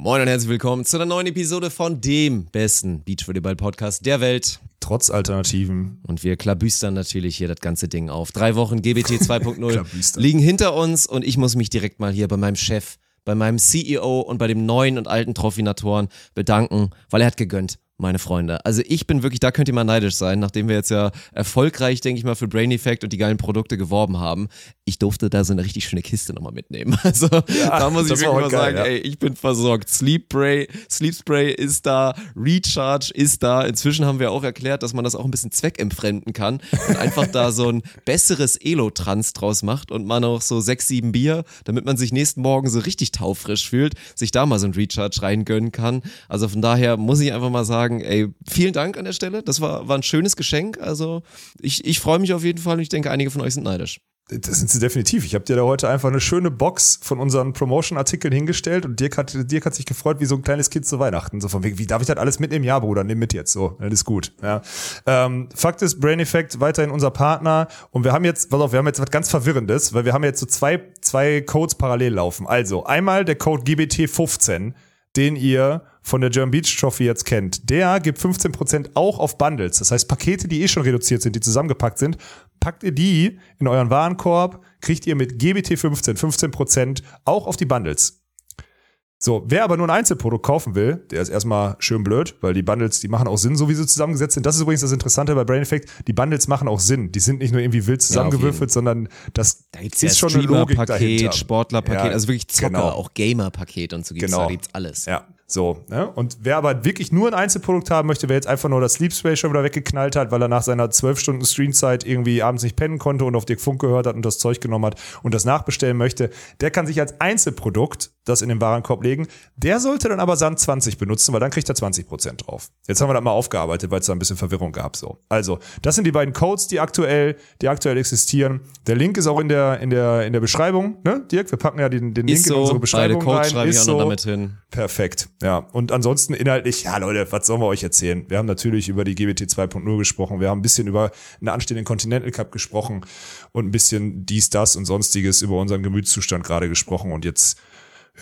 Moin und herzlich willkommen zu einer neuen Episode von dem besten Beachvolleyball-Podcast der Welt. Trotz Alternativen. Und wir klabüstern natürlich hier das ganze Ding auf. Drei Wochen GBT 2.0 liegen hinter uns und ich muss mich direkt mal hier bei meinem Chef, bei meinem CEO und bei dem neuen und alten Trophinatoren bedanken, weil er hat gegönnt meine Freunde. Also ich bin wirklich, da könnt ihr mal neidisch sein, nachdem wir jetzt ja erfolgreich, denke ich mal, für Brain Effect und die geilen Produkte geworben haben. Ich durfte da so eine richtig schöne Kiste nochmal mitnehmen. Also ja, da muss ich wirklich mal geil, sagen, ja. ey, ich bin versorgt. Sleep Spray, Sleep Spray ist da, Recharge ist da. Inzwischen haben wir auch erklärt, dass man das auch ein bisschen zweckentfremden kann und einfach da so ein besseres Elo-Trans draus macht und man auch so sechs, sieben Bier, damit man sich nächsten Morgen so richtig taufrisch fühlt, sich da mal so ein Recharge reingönnen kann. Also von daher muss ich einfach mal sagen, sagen, ey, vielen Dank an der Stelle. Das war, war ein schönes Geschenk. Also ich, ich freue mich auf jeden Fall und ich denke, einige von euch sind neidisch. Das sind sie definitiv. Ich habe dir da heute einfach eine schöne Box von unseren Promotion-Artikeln hingestellt und Dirk hat, Dirk hat sich gefreut wie so ein kleines Kind zu Weihnachten. So von wegen, wie darf ich das alles mitnehmen? Ja, Bruder, nimm mit jetzt. So, alles gut. Ja. Ähm, Fakt ist, Brain Effect weiterhin unser Partner und wir haben jetzt, pass auf, wir haben jetzt was ganz Verwirrendes, weil wir haben jetzt so zwei, zwei Codes parallel laufen. Also einmal der Code GBT15, den ihr von der German Beach Trophy jetzt kennt, der gibt 15% auch auf Bundles. Das heißt, Pakete, die eh schon reduziert sind, die zusammengepackt sind, packt ihr die in euren Warenkorb, kriegt ihr mit GBT 15 15% auch auf die Bundles. So, wer aber nur ein Einzelprodukt kaufen will, der ist erstmal schön blöd, weil die Bundles, die machen auch Sinn, so wie sie zusammengesetzt sind. Das ist übrigens das Interessante bei Brain Effect. Die Bundles machen auch Sinn. Die sind nicht nur irgendwie wild zusammengewürfelt, ja, sondern das da ist ja schon eine Logik dahinter. Sportlerpaket, ja, also wirklich Zocker, genau. auch Gamer-Paket und so gibt's genau. da gibt's alles. Ja, so, ne? Und wer aber wirklich nur ein Einzelprodukt haben möchte, wer jetzt einfach nur das Sleep Spray schon wieder weggeknallt hat, weil er nach seiner 12 Stunden Streamzeit irgendwie abends nicht pennen konnte und auf Dirk Funk gehört hat und das Zeug genommen hat und das nachbestellen möchte, der kann sich als Einzelprodukt das in den Warenkorb legen. Der sollte dann aber Sand 20 benutzen, weil dann kriegt er 20% drauf. Jetzt haben wir das mal aufgearbeitet, weil es da ein bisschen Verwirrung gab, so. Also, das sind die beiden Codes, die aktuell, die aktuell existieren. Der Link ist auch in der, in der, in der Beschreibung, ne? Dirk, wir packen ja den, den Link so, in unsere Beschreibung beide Codes rein. Schreibe ich auch so. noch damit hin. Perfekt. Ja, und ansonsten inhaltlich, ja Leute, was sollen wir euch erzählen? Wir haben natürlich über die GBT 2.0 gesprochen, wir haben ein bisschen über einen anstehenden Continental Cup gesprochen und ein bisschen dies, das und sonstiges über unseren Gemütszustand gerade gesprochen und jetzt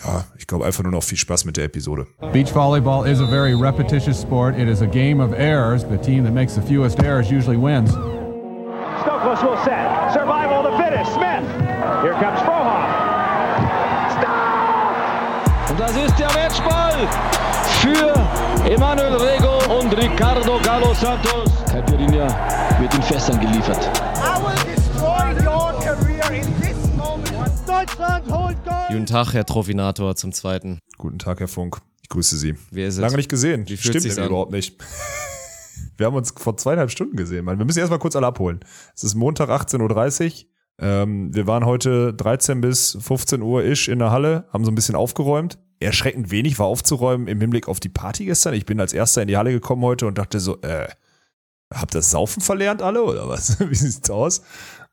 ja, ich glaube einfach nur noch viel Spaß mit der Episode. Beach volleyball is a very repetitious sport. It is a game of errors. The team that makes the fewest errors usually wins. Stokos will set. Survival to finish. Smith. Here comes Frohoff. Und das ist der Matchball für Emanuel Rego und Ricardo Galo Santos. Caipirinha wird in Fässern geliefert. I will destroy your career in. Deutschland holt Gold. Guten Tag, Herr Trophinator zum Zweiten. Guten Tag, Herr Funk. Ich grüße Sie. Wer ist es? Lange nicht gesehen. Wie fühlt Stimmt überhaupt nicht. Wir haben uns vor zweieinhalb Stunden gesehen, Mann. Wir müssen erstmal kurz alle abholen. Es ist Montag 18.30 Uhr. Ähm, wir waren heute 13 bis 15 Uhr ish in der Halle, haben so ein bisschen aufgeräumt erschreckend wenig war aufzuräumen im Hinblick auf die Party gestern. Ich bin als erster in die Halle gekommen heute und dachte so, äh, habt ihr das Saufen verlernt alle oder was? Wie sieht's aus?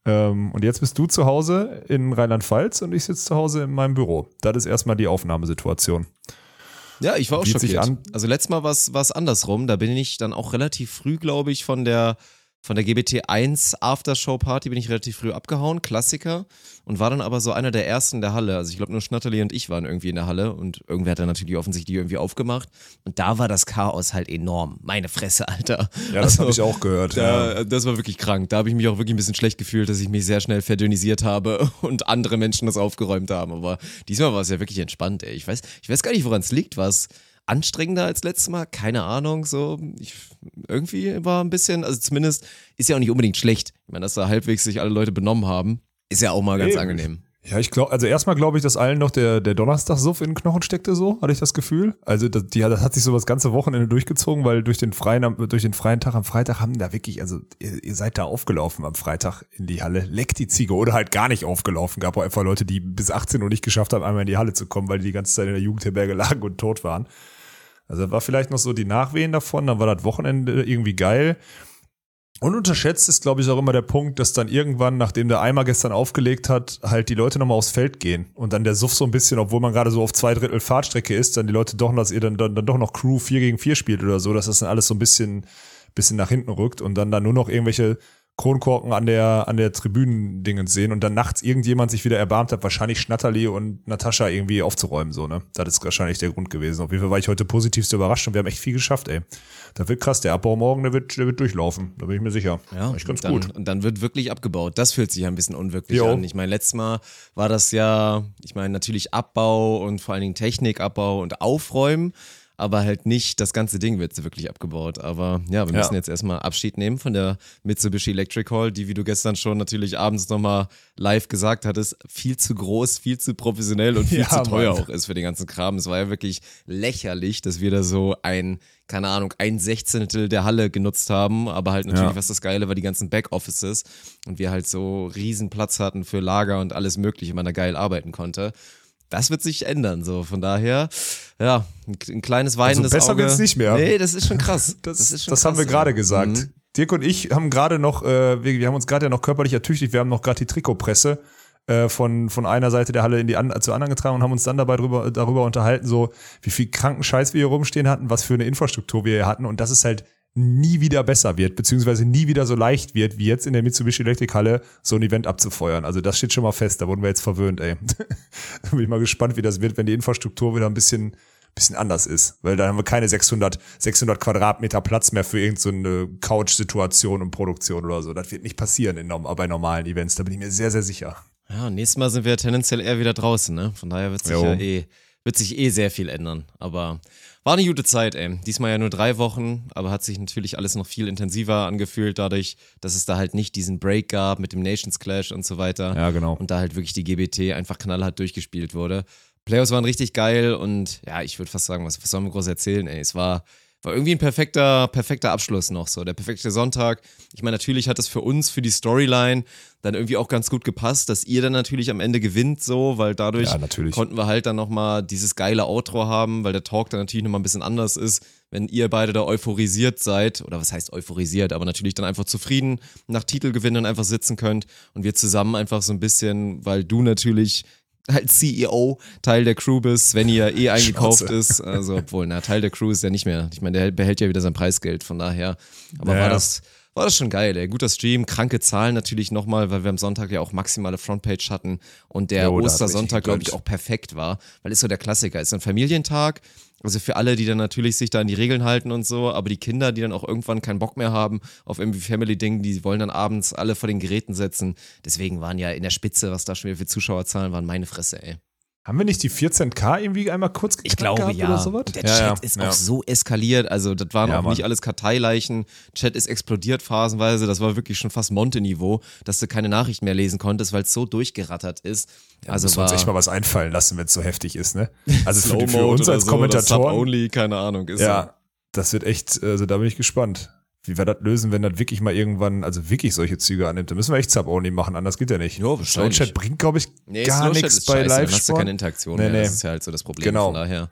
Ähm, und jetzt bist du zu Hause in Rheinland-Pfalz und ich sitze zu Hause in meinem Büro. Das ist erstmal die Aufnahmesituation. Ja, ich war auch schockiert. Also letztes Mal war es andersrum. Da bin ich dann auch relativ früh, glaube ich, von der von der GBT 1 Aftershow Party bin ich relativ früh abgehauen, Klassiker, und war dann aber so einer der ersten in der Halle. Also ich glaube nur Schnatterli und ich waren irgendwie in der Halle und irgendwer hat dann natürlich offensichtlich irgendwie aufgemacht. Und da war das Chaos halt enorm. Meine Fresse, Alter. Ja, das also, habe ich auch gehört. Da, ja. Das war wirklich krank. Da habe ich mich auch wirklich ein bisschen schlecht gefühlt, dass ich mich sehr schnell verdünnisiert habe und andere Menschen das aufgeräumt haben. Aber diesmal war es ja wirklich entspannt, ey. Ich weiß, ich weiß gar nicht, woran es liegt. Was anstrengender als letztes Mal? Keine Ahnung, so. Ich, irgendwie war ein bisschen, also zumindest ist ja auch nicht unbedingt schlecht. Ich meine, dass da halbwegs sich alle Leute benommen haben, ist ja auch mal ganz Eben. angenehm. Ja, ich glaube, also erstmal glaube ich, dass allen noch der, der Donnerstagsuff in den Knochen steckte, so, hatte ich das Gefühl. Also das, die, das hat sich so das ganze Wochenende durchgezogen, weil durch den freien, durch den freien Tag am Freitag haben da wirklich, also ihr, ihr seid da aufgelaufen am Freitag in die Halle, leckt die Ziege oder halt gar nicht aufgelaufen. Gab auch einfach Leute, die bis 18 Uhr nicht geschafft haben, einmal in die Halle zu kommen, weil die die ganze Zeit in der Jugendherberge lagen und tot waren. Also war vielleicht noch so die Nachwehen davon, dann war das Wochenende irgendwie geil. Und unterschätzt ist, glaube ich, auch immer der Punkt, dass dann irgendwann, nachdem der Eimer gestern aufgelegt hat, halt die Leute nochmal aufs Feld gehen. Und dann der Suff so ein bisschen, obwohl man gerade so auf zwei Drittel Fahrtstrecke ist, dann die Leute doch, dass ihr dann, dann, dann doch noch Crew 4 gegen 4 spielt oder so, dass das dann alles so ein bisschen, bisschen nach hinten rückt und dann da nur noch irgendwelche Kronkorken an der, an der Tribünendingens sehen und dann nachts irgendjemand sich wieder erbarmt hat, wahrscheinlich Schnatterli und Natascha irgendwie aufzuräumen, so, ne? Das ist wahrscheinlich der Grund gewesen. Auf jeden Fall war ich heute positivst überrascht und wir haben echt viel geschafft, ey. Da wird krass, der Abbau morgen, der wird, der wird durchlaufen, da bin ich mir sicher. Ja, echt ganz dann, gut. Und dann wird wirklich abgebaut. Das fühlt sich ja ein bisschen unwirklich Jo. an. Ich meine, letztes Mal war das ja, ich meine, natürlich Abbau und vor allen Dingen Technikabbau und Aufräumen, aber halt nicht das ganze Ding wird wirklich abgebaut. Aber ja, wir Ja. müssen jetzt erstmal Abschied nehmen von der Mitsubishi Electric Hall, die, wie du gestern schon natürlich abends nochmal live gesagt hattest, viel zu groß, viel zu professionell und viel Ja, zu teuer Mann. auch ist für den ganzen Kram. Es war ja wirklich lächerlich, dass wir da so ein, keine Ahnung, ein Sechzehntel der Halle genutzt haben, aber halt natürlich, Ja. was das Geile war, die ganzen Backoffices und wir halt so riesen Platz hatten für Lager und alles mögliche, man da geil arbeiten konnte. Das wird sich ändern, so von daher, ja, ein, ein kleines weinendes Also besser Auge. wird's nicht mehr. Nee, das ist schon krass. Das, ist das, schon haben wir krass, gerade gesagt. Mhm. Dirk und ich haben gerade noch, äh, wir, wir haben uns gerade ja noch körperlich ertüchtigt, wir haben noch gerade die Trikotpresse äh, von, von einer Seite der Halle in die an, zur anderen getragen und haben uns dann dabei drüber, darüber unterhalten, so wie viel kranken Scheiß wir hier rumstehen hatten, was für eine Infrastruktur wir hier hatten und dass es halt nie wieder besser wird, beziehungsweise nie wieder so leicht wird, wie jetzt in der Mitsubishi Electric Halle so ein Event abzufeuern. Also das steht schon mal fest, da wurden wir jetzt verwöhnt, ey. da bin ich mal gespannt, wie das wird, wenn die Infrastruktur wieder ein bisschen bisschen anders ist, weil dann haben wir keine 600, 600 Quadratmeter Platz mehr für irgendeine Couch-Situation und Produktion oder so. Das wird nicht passieren in, bei normalen Events, da bin ich mir sehr, sehr sicher. Ja, nächstes Mal sind wir tendenziell eher wieder draußen, ne? Von daher wird sich ja eh, wird sich eh sehr viel ändern. Aber war eine gute Zeit, ey. Diesmal ja nur drei Wochen, aber hat sich natürlich alles noch viel intensiver angefühlt, dadurch, dass es da halt nicht diesen Break gab mit dem Nations Clash und so weiter. Ja, genau. Und da halt wirklich die GBT einfach knallhart durchgespielt wurde. Playoffs waren richtig geil und ja, ich würde fast sagen, was, was sollen wir groß erzählen, ey? Es war, war irgendwie ein perfekter, perfekter Abschluss noch so, der perfekte Sonntag. Ich meine, natürlich hat es für uns, für die Storyline dann irgendwie auch ganz gut gepasst, dass ihr dann natürlich am Ende gewinnt so, weil dadurch Ja, natürlich. konnten wir halt dann nochmal dieses geile Outro haben, weil der Talk dann natürlich nochmal ein bisschen anders ist, wenn ihr beide da euphorisiert seid, oder was heißt euphorisiert, aber natürlich dann einfach zufrieden nach Titelgewinnen einfach sitzen könnt und wir zusammen einfach so ein bisschen, weil du natürlich als CEO Teil der Crew bist, Svenny ja eh eingekauft ist, also obwohl, na, Teil der Crew ist ja nicht mehr, ich meine, der behält ja wieder sein Preisgeld, von daher, aber Ja. war das, war das schon geil, ey. Guter Stream, kranke Zahlen natürlich nochmal, weil wir am Sonntag ja auch maximale Frontpage hatten und der Jo, Ostersonntag, glaube ich, auch perfekt war, weil ist so der Klassiker, ist so ein Familientag, also für alle, die dann natürlich sich da an die Regeln halten und so, aber die Kinder, die dann auch irgendwann keinen Bock mehr haben auf irgendwie Family-Ding, die wollen dann abends alle vor den Geräten setzen. Deswegen waren ja in der Spitze, was da schon wieder für Zuschauerzahlen waren, meine Fresse, ey. Haben wir nicht die 14K irgendwie einmal kurz Ich geknackt glaube gehabt ja. oder sowas? Der ja, Chat ja, ist ja. auch so eskaliert. Also, das waren Ja, auch Mann. nicht alles Karteileichen. Chat ist explodiert phasenweise. Das war wirklich schon fast Monte-Niveau, dass du keine Nachrichten mehr lesen konntest, weil es so durchgerattert ist. also Müssen wir war uns echt mal was einfallen lassen, wenn es so heftig ist, ne? Also für, für uns als so, Kommentatoren. Sub-Only, keine Ahnung. Ist Ja, das wird echt, also da bin ich gespannt, wie wir das lösen, wenn das wirklich mal irgendwann, also wirklich solche Züge annimmt. Da müssen wir echt Sub-Only machen, anders geht ja nicht. Ja, wahrscheinlich. Snowchat bringt, glaube ich, Nee, gar nichts bei scheiße, Dann hast du keine Interaktion Nee, mehr. nee. Das ist ja halt so das Problem. Genau. Von daher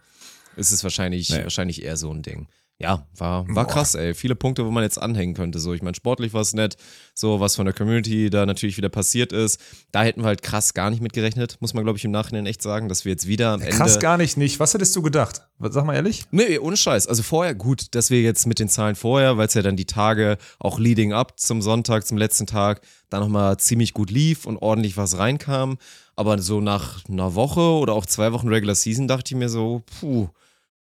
ist es wahrscheinlich, Nee. wahrscheinlich eher so ein Ding. Ja, war, war krass, ey. Viele Punkte, wo man jetzt anhängen könnte. So, ich meine, sportlich war es nett. So, was von der Community da natürlich wieder passiert ist. Da hätten wir halt krass gar nicht mit gerechnet, muss man, glaube ich, im Nachhinein echt sagen, dass wir jetzt wieder am Ende. Krass gar nicht, nicht. Was hättest du gedacht? Sag mal ehrlich. Nee, ohne Scheiß. Also vorher, gut, dass wir jetzt mit den Zahlen vorher, weil es ja dann die Tage auch leading up zum Sonntag, zum letzten Tag, da nochmal ziemlich gut lief und ordentlich was reinkam. Aber so nach einer Woche oder auch zwei Wochen Regular Season dachte ich mir so, puh,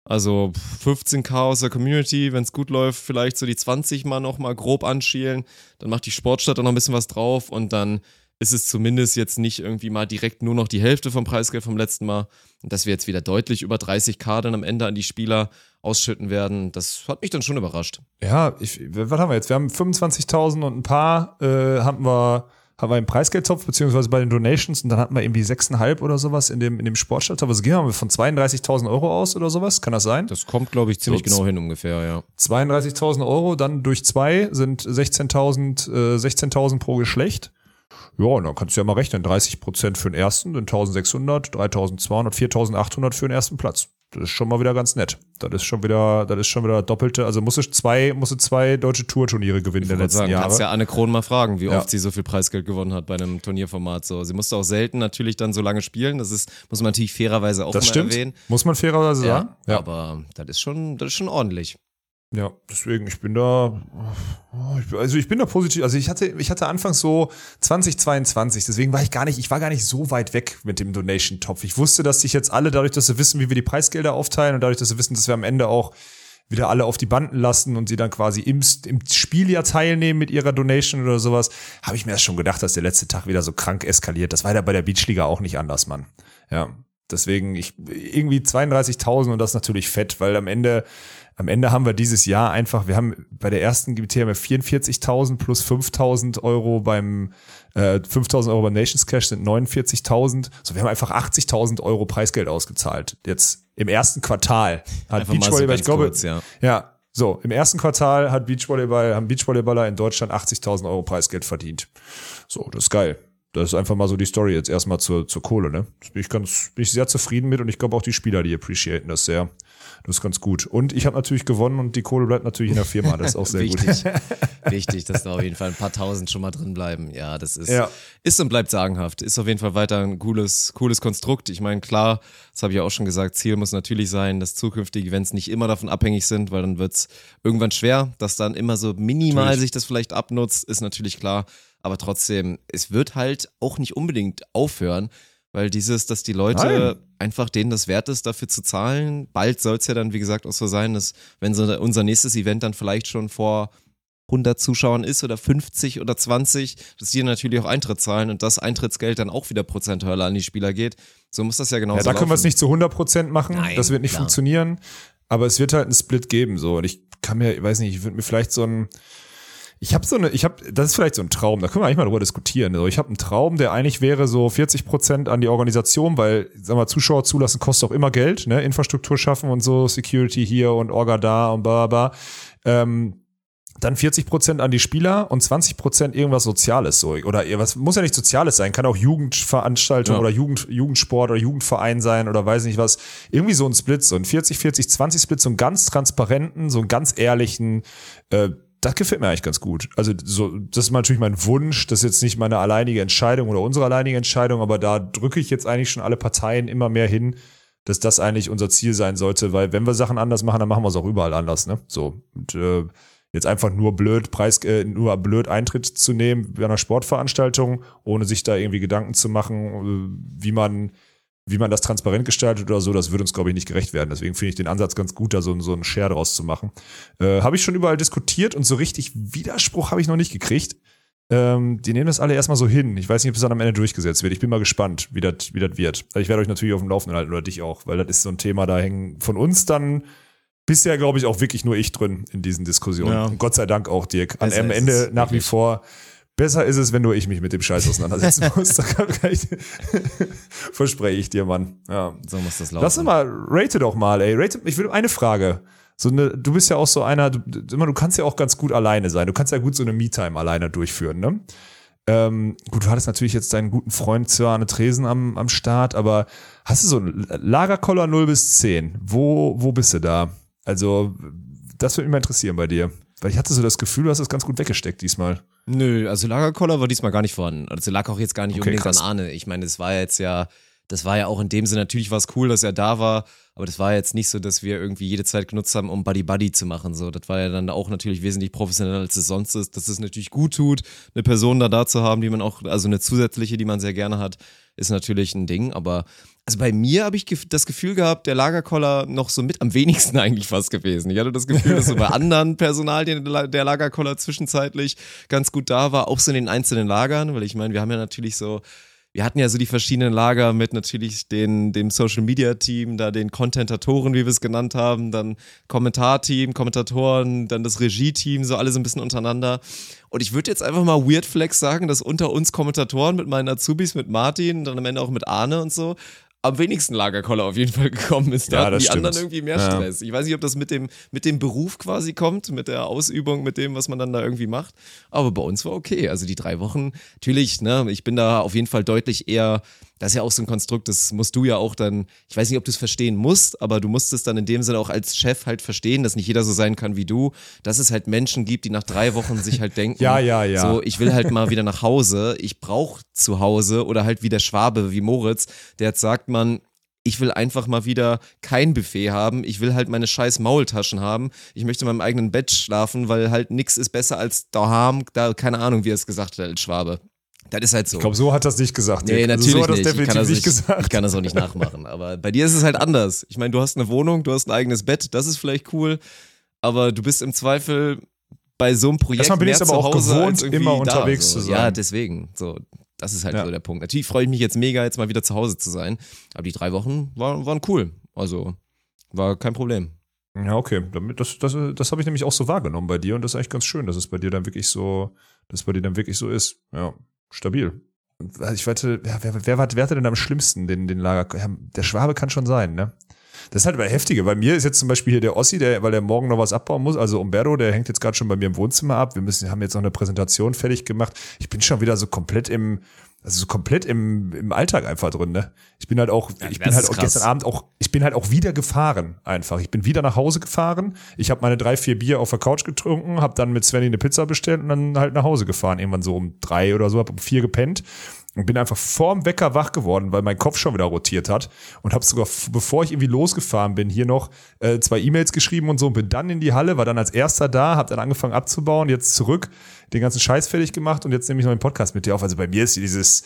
also 15k aus der Community, wenn es gut läuft, vielleicht so die 20 mal nochmal grob anschielen. Dann macht die Sportstadt auch noch ein bisschen was drauf und dann ist es zumindest jetzt nicht irgendwie mal direkt nur noch die Hälfte vom Preisgeld vom letzten Mal. Und dass wir jetzt wieder deutlich über 30k dann am Ende an die Spieler ausschütten werden, das hat mich dann schon überrascht. Ja, ich, was haben wir jetzt? Wir haben 25.000 und ein paar äh, haben wir haben wir im Preisgeldtopf, beziehungsweise bei den Donations und dann hatten wir irgendwie 6,5 oder sowas in dem, in dem Sportstadttopf. Also gehen wir von 32.000 Euro aus oder sowas, kann das sein? Das kommt, glaube ich, ziemlich So, genau hin ungefähr, ja. 32.000 Euro, dann durch zwei sind 16.000 äh, 16.000 pro Geschlecht. Ja, und dann kannst du ja mal rechnen, 30 Prozent für den ersten, dann 1.600, 3.200, 4.800 für den ersten Platz. Das ist schon mal wieder ganz nett. Das ist schon wieder, das ist schon wieder doppelte. Also musst du zwei, musst du zwei deutsche Tourturniere gewinnen in der wollte letzten sagen, Jahre. kannst ja Anne Kron mal fragen, wie Ja. oft sie so viel Preisgeld gewonnen hat bei einem Turnierformat. So, sie musste auch selten natürlich dann so lange spielen. Das ist, muss man natürlich fairerweise auch das mal stimmt. erwähnen. Muss man fairerweise sagen. Ja, aber das ist schon, das ist schon ordentlich. Ja, deswegen, ich bin da, also ich bin da positiv, also ich hatte, ich hatte anfangs so 2022, deswegen war ich gar nicht, ich war gar nicht so weit weg mit dem Donation-Topf. Ich wusste, dass sich jetzt alle, dadurch, dass sie wissen, wie wir die Preisgelder aufteilen und dadurch, dass sie wissen, dass wir am Ende auch wieder alle auf die Banden lassen und sie dann quasi im, im ja teilnehmen mit ihrer Donation oder sowas, habe ich mir erst schon gedacht, dass der letzte Tag wieder so krank eskaliert. Das war ja bei der Beachliga auch nicht anders, Mann. Ja, deswegen ich irgendwie 32.000 und das natürlich fett, weil am Ende am Ende haben wir dieses Jahr einfach, wir haben bei der ersten GBT haben wir 44.000 plus 5.000 Euro beim, äh, 5.000 Euro beim Nations Cash sind 49.000. So, wir haben einfach 80.000 Euro Preisgeld ausgezahlt. Jetzt im ersten Quartal hat Beachvolleyball, so ich glaube, kurz, ja. ja, so, im ersten Quartal hat Beachvolleyball, haben Beachvolleyballer in Deutschland 80.000 Euro Preisgeld verdient. So, das ist geil. Das ist einfach mal so die Story jetzt erstmal zur, zur Kohle, ne? Das bin ich ganz, bin ich sehr zufrieden mit und ich glaube auch die Spieler, die appreciaten das sehr. Das ist ganz gut. Und ich habe natürlich gewonnen und die Kohle bleibt natürlich in der Firma. Das ist auch sehr Wichtig. gut. Wichtig, dass da auf jeden Fall ein paar tausend schon mal drin bleiben. Ja, das ist, ja. ist und bleibt sagenhaft. Ist auf jeden Fall weiter ein cooles, cooles Konstrukt. Ich meine, klar, das habe ich ja auch schon gesagt, Ziel muss natürlich sein, dass zukünftige Events nicht immer davon abhängig sind, weil dann wird's irgendwann schwer, dass dann immer so minimal natürlich. sich das vielleicht abnutzt, ist natürlich klar. Aber trotzdem, es wird halt auch nicht unbedingt aufhören. Weil dieses, dass die Leute Nein. Einfach denen das wert ist, dafür zu zahlen. Bald soll es ja dann, wie gesagt, auch so sein, dass wenn so unser nächstes Event dann vielleicht schon vor 100 Zuschauern ist oder 50 oder 20, dass die natürlich auch Eintritt zahlen und das Eintrittsgeld dann auch wieder prozentual an die Spieler geht. So muss das ja genau sein. Ja, da können wir es nicht zu 100 Prozent machen. Nein, das wird nicht klar. funktionieren. Aber es wird halt einen Split geben. So. Und ich kann mir, ich weiß nicht, ich würde mir vielleicht so ein ich habe so eine, ich habe, das ist vielleicht so ein Traum, da können wir eigentlich mal drüber diskutieren. Also ich habe einen Traum, der eigentlich wäre so 40 Prozent an die Organisation, weil, sag mal, Zuschauer zulassen kostet auch immer Geld, ne? Infrastruktur schaffen und so, Security hier und Orga da und bla bla. bla. Ähm, dann 40 Prozent an die Spieler und 20 Prozent irgendwas Soziales so oder was muss ja nicht Soziales sein, kann auch Jugendveranstaltung ja. oder Jugend, Jugendsport oder Jugendverein sein oder weiß nicht was. Irgendwie so ein Split, so ein 40, 40, 20 Split, so einen ganz transparenten, so einen ganz ehrlichen äh, das gefällt mir eigentlich ganz gut. Also so, das ist natürlich mein Wunsch. Das ist jetzt nicht meine alleinige Entscheidung oder unsere alleinige Entscheidung, aber da drücke ich jetzt eigentlich schon alle Parteien immer mehr hin, dass das eigentlich unser Ziel sein sollte, weil wenn wir Sachen anders machen, dann machen wir es auch überall anders. Ne? So und äh, jetzt einfach nur blöd Preis, äh, nur blöd Eintritt zu nehmen bei einer Sportveranstaltung, ohne sich da irgendwie Gedanken zu machen, äh, wie man wie man das transparent gestaltet oder so, das würde uns, glaube ich, nicht gerecht werden. Deswegen finde ich den Ansatz ganz gut, da so, so einen Share draus zu machen. Äh, habe ich schon überall diskutiert und so richtig Widerspruch habe ich noch nicht gekriegt. Ähm, die nehmen das alle erstmal so hin. Ich weiß nicht, ob es dann am Ende durchgesetzt wird. Ich bin mal gespannt, wie das wie das wird. Also ich werde euch natürlich auf dem Laufenden halten oder dich auch, weil das ist so ein Thema, da hängen von uns dann bisher, glaube ich, auch wirklich nur ich drin in diesen Diskussionen. Ja. Und Gott sei Dank auch, Dirk. An, am Ende nach wie vor Besser ist es, wenn nur ich mich mit dem Scheiß auseinandersetzen muss. da kann, kann ich, verspreche ich dir, Mann. Ja. So muss das laufen. Lass uns mal, rate doch mal, ey. Rate, ich will eine Frage. So eine, du bist ja auch so einer, du, du kannst ja auch ganz gut alleine sein. Du kannst ja gut so eine Me-Time alleine durchführen, ne? Ähm, gut, du hattest natürlich jetzt deinen guten Freund Sir Arne Tresen am, am Start, aber hast du so ein Lagerkoller 0 bis 10? Wo, wo bist du da? Also, das würde mich mal interessieren bei dir. Weil ich hatte so das Gefühl, du hast das ganz gut weggesteckt diesmal. Nö, also Lagerkoller war diesmal gar nicht vorhanden. Also lag auch jetzt gar nicht okay, unbedingt krass. an Arne. Ich meine, es war jetzt ja, das war ja auch in dem Sinne, natürlich war es cool, dass er da war, aber das war jetzt nicht so, dass wir irgendwie jede Zeit genutzt haben, um Buddy Buddy zu machen. So, das war ja dann auch natürlich wesentlich professioneller, als es sonst ist. Dass es natürlich gut tut, eine Person da da zu haben, die man auch, also eine zusätzliche, die man sehr gerne hat, ist natürlich ein Ding. Aber also bei mir habe ich das Gefühl gehabt, der Lagerkoller noch so mit am wenigsten eigentlich fast gewesen. Ich hatte das Gefühl, dass so bei anderen Personalien der Lagerkoller zwischenzeitlich ganz gut da war, auch so in den einzelnen Lagern, weil ich meine, wir haben ja natürlich so wir hatten ja so die verschiedenen Lager mit natürlich den, dem Social Media Team, da den Contentatoren, wie wir es genannt haben, dann Kommentarteam, Kommentatoren, dann das Regie-Team, so alle so ein bisschen untereinander. Und ich würde jetzt einfach mal Weird Flex sagen, dass unter uns Kommentatoren mit meinen Azubis, mit Martin, dann am Ende auch mit Arne und so, am wenigsten Lagerkoller auf jeden Fall gekommen ist. Da ja, hatten die stimmt. anderen irgendwie mehr Stress. Ja. Ich weiß nicht, ob das mit dem, mit dem Beruf quasi kommt, mit der Ausübung, mit dem, was man dann da irgendwie macht. Aber bei uns war okay. Also die drei Wochen, natürlich, ne, ich bin da auf jeden Fall deutlich eher das ist ja auch so ein Konstrukt, das musst du ja auch dann, ich weiß nicht, ob du es verstehen musst, aber du musst es dann in dem Sinne auch als Chef halt verstehen, dass nicht jeder so sein kann wie du, dass es halt Menschen gibt, die nach drei Wochen sich halt denken, ja, ja, ja. so, ich will halt mal wieder nach Hause, ich brauche zu Hause oder halt wie der Schwabe, wie Moritz, der jetzt sagt man, ich will einfach mal wieder kein Buffet haben. Ich will halt meine scheiß Maultaschen haben. Ich möchte in meinem eigenen Bett schlafen, weil halt nichts ist besser als daheim. Da, keine Ahnung, wie er es gesagt hat, als Schwabe. Das ist halt so. Ich glaube, so hat das nicht gesagt. Nee, natürlich so hat das nicht. definitiv ich, kann das nicht nicht, gesagt. ich kann das auch nicht nachmachen. Aber bei dir ist es halt anders. Ich meine, du hast eine Wohnung, du hast ein eigenes Bett, das ist vielleicht cool. Aber du bist im Zweifel bei so einem Projekt Erstmal bin ich aber auch gewohnt, immer da, unterwegs so. zu sein. Ja, deswegen. So, das ist halt Ja. so der Punkt. Natürlich freue ich mich jetzt mega, jetzt mal wieder zu Hause zu sein. Aber die drei Wochen waren, waren cool. Also war kein Problem. Ja, okay. Das das, das habe ich nämlich auch so wahrgenommen bei dir und das ist eigentlich ganz schön, dass es bei dir dann wirklich so, dass es bei dir dann wirklich so ist. Ja, stabil. Also Ich wette, wer, wer, wer, wer hatte denn am schlimmsten den, den Lager? Der Schwabe kann schon sein, ne? Das ist halt bei heftige. Bei mir ist jetzt zum Beispiel hier der Ossi, der, weil der morgen noch was abbauen muss. Also Umberto, der hängt jetzt gerade schon bei mir im Wohnzimmer ab. Wir müssen, haben jetzt noch eine Präsentation fertig gemacht. Ich bin schon wieder so komplett im, also so komplett im, im Alltag einfach drin, ne? Ich bin halt auch, ich bin halt auch krass. gestern Abend auch, ich bin halt auch wieder gefahren einfach. Ich bin wieder nach Hause gefahren. Ich habe meine drei, vier Bier auf der Couch getrunken, habe dann mit Svenny eine Pizza bestellt und dann halt nach Hause gefahren. Irgendwann so um drei oder so, hab um vier gepennt und bin einfach vorm Wecker wach geworden, weil mein Kopf schon wieder rotiert hat und habe sogar, bevor ich irgendwie losgefahren bin, hier noch äh, zwei E-Mails geschrieben und so und bin dann in die Halle, war dann als erster da, habe dann angefangen abzubauen, jetzt zurück, den ganzen Scheiß fertig gemacht und jetzt nehme ich noch den Podcast mit dir auf. Also bei mir ist dieses,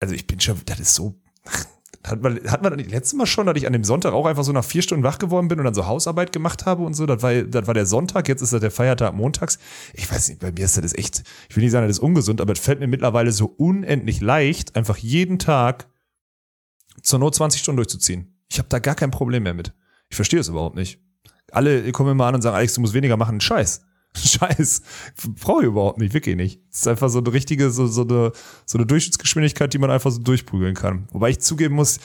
also ich bin schon, das ist so, hat man, hat man das letzte Mal schon, dass ich an dem Sonntag auch einfach so nach vier Stunden wach geworden bin und dann so Hausarbeit gemacht habe und so. Das war, das war der Sonntag, jetzt ist das der Feiertag montags. Ich weiß nicht, bei mir ist das echt, ich will nicht sagen, das ist ungesund, aber es fällt mir mittlerweile so unendlich leicht, einfach jeden Tag zur Not 20 Stunden durchzuziehen. Ich habe da gar kein Problem mehr mit. Ich verstehe es überhaupt nicht. Alle kommen immer an und sagen, Alex, du musst weniger machen. Scheiß. Scheiß. Brauche ich überhaupt nicht, wirklich nicht. Es ist einfach so eine richtige, so, so, eine, so eine Durchschnittsgeschwindigkeit, die man einfach so durchprügeln kann. Wobei ich zugeben muss,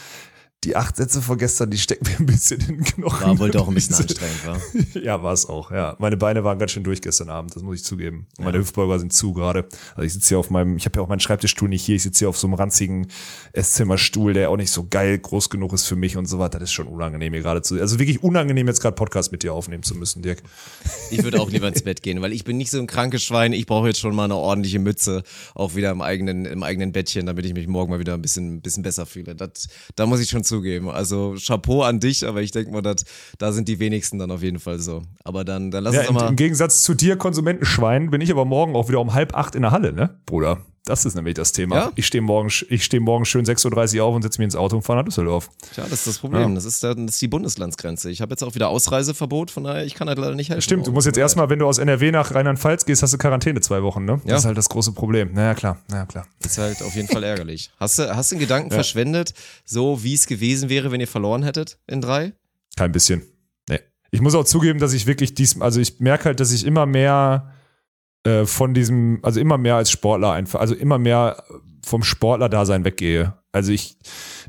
die acht Sätze von gestern, die stecken mir ein bisschen in den Knochen. War wohl doch ein bisschen anstrengend, war. Ja, war es auch, ja. Meine Beine waren ganz schön durch gestern Abend, das muss ich zugeben. Und meine Hüftbeuger sind zu gerade. Also ich sitze hier auf meinem, ich habe ja auch meinen Schreibtischstuhl nicht hier, ich sitze hier auf so einem ranzigen Esszimmerstuhl, der auch nicht so geil groß genug ist für mich und so weiter. Das ist schon unangenehm hier gerade zu. Also wirklich unangenehm, jetzt gerade Podcast mit dir aufnehmen zu müssen, Dirk. Ich würde auch lieber ins Bett gehen, weil ich bin nicht so ein krankes Schwein. Ich brauche jetzt schon mal eine ordentliche Mütze, auch wieder im eigenen, im eigenen Bettchen, damit ich mich morgen mal wieder ein bisschen, ein bisschen besser fühle. Das, da muss ich schon zugeben. Also Chapeau an dich, aber ich denke mal, dat, da sind die wenigsten dann auf jeden Fall so. Aber dann, dann lass Ja, uns mal. im Gegensatz zu dir, Konsumentenschwein, bin ich aber morgen auch wieder um halb acht in der Halle, ne, Bruder? Das ist nämlich das Thema. Ja? Ich stehe morgen, ich stehe morgen schön 6.30 Uhr auf und setze mich ins Auto und fahre nach Düsseldorf. Tja, das ist das Problem. Das, ist, das ist die Bundeslandsgrenze. Ich habe jetzt auch wieder Ausreiseverbot, von daher, ich kann halt leider nicht helfen. Stimmt, du musst jetzt erstmal, wenn du aus NRW nach Rheinland-Pfalz gehst, hast du Quarantäne zwei Wochen, ne? Ja. Das ist halt das große Problem. Naja, klar, naja, klar. Das ist halt auf jeden Fall ärgerlich. Hast du, hast du einen Gedanken verschwendet, so wie es gewesen wäre, wenn ihr verloren hättet in drei? Kein bisschen. Nee. Ich muss auch zugeben, dass ich wirklich diesmal, also ich merke halt, dass ich immer mehr äh, von diesem, also immer mehr als Sportler einfach, also immer mehr vom Sportler-Dasein weggehe. Also ich,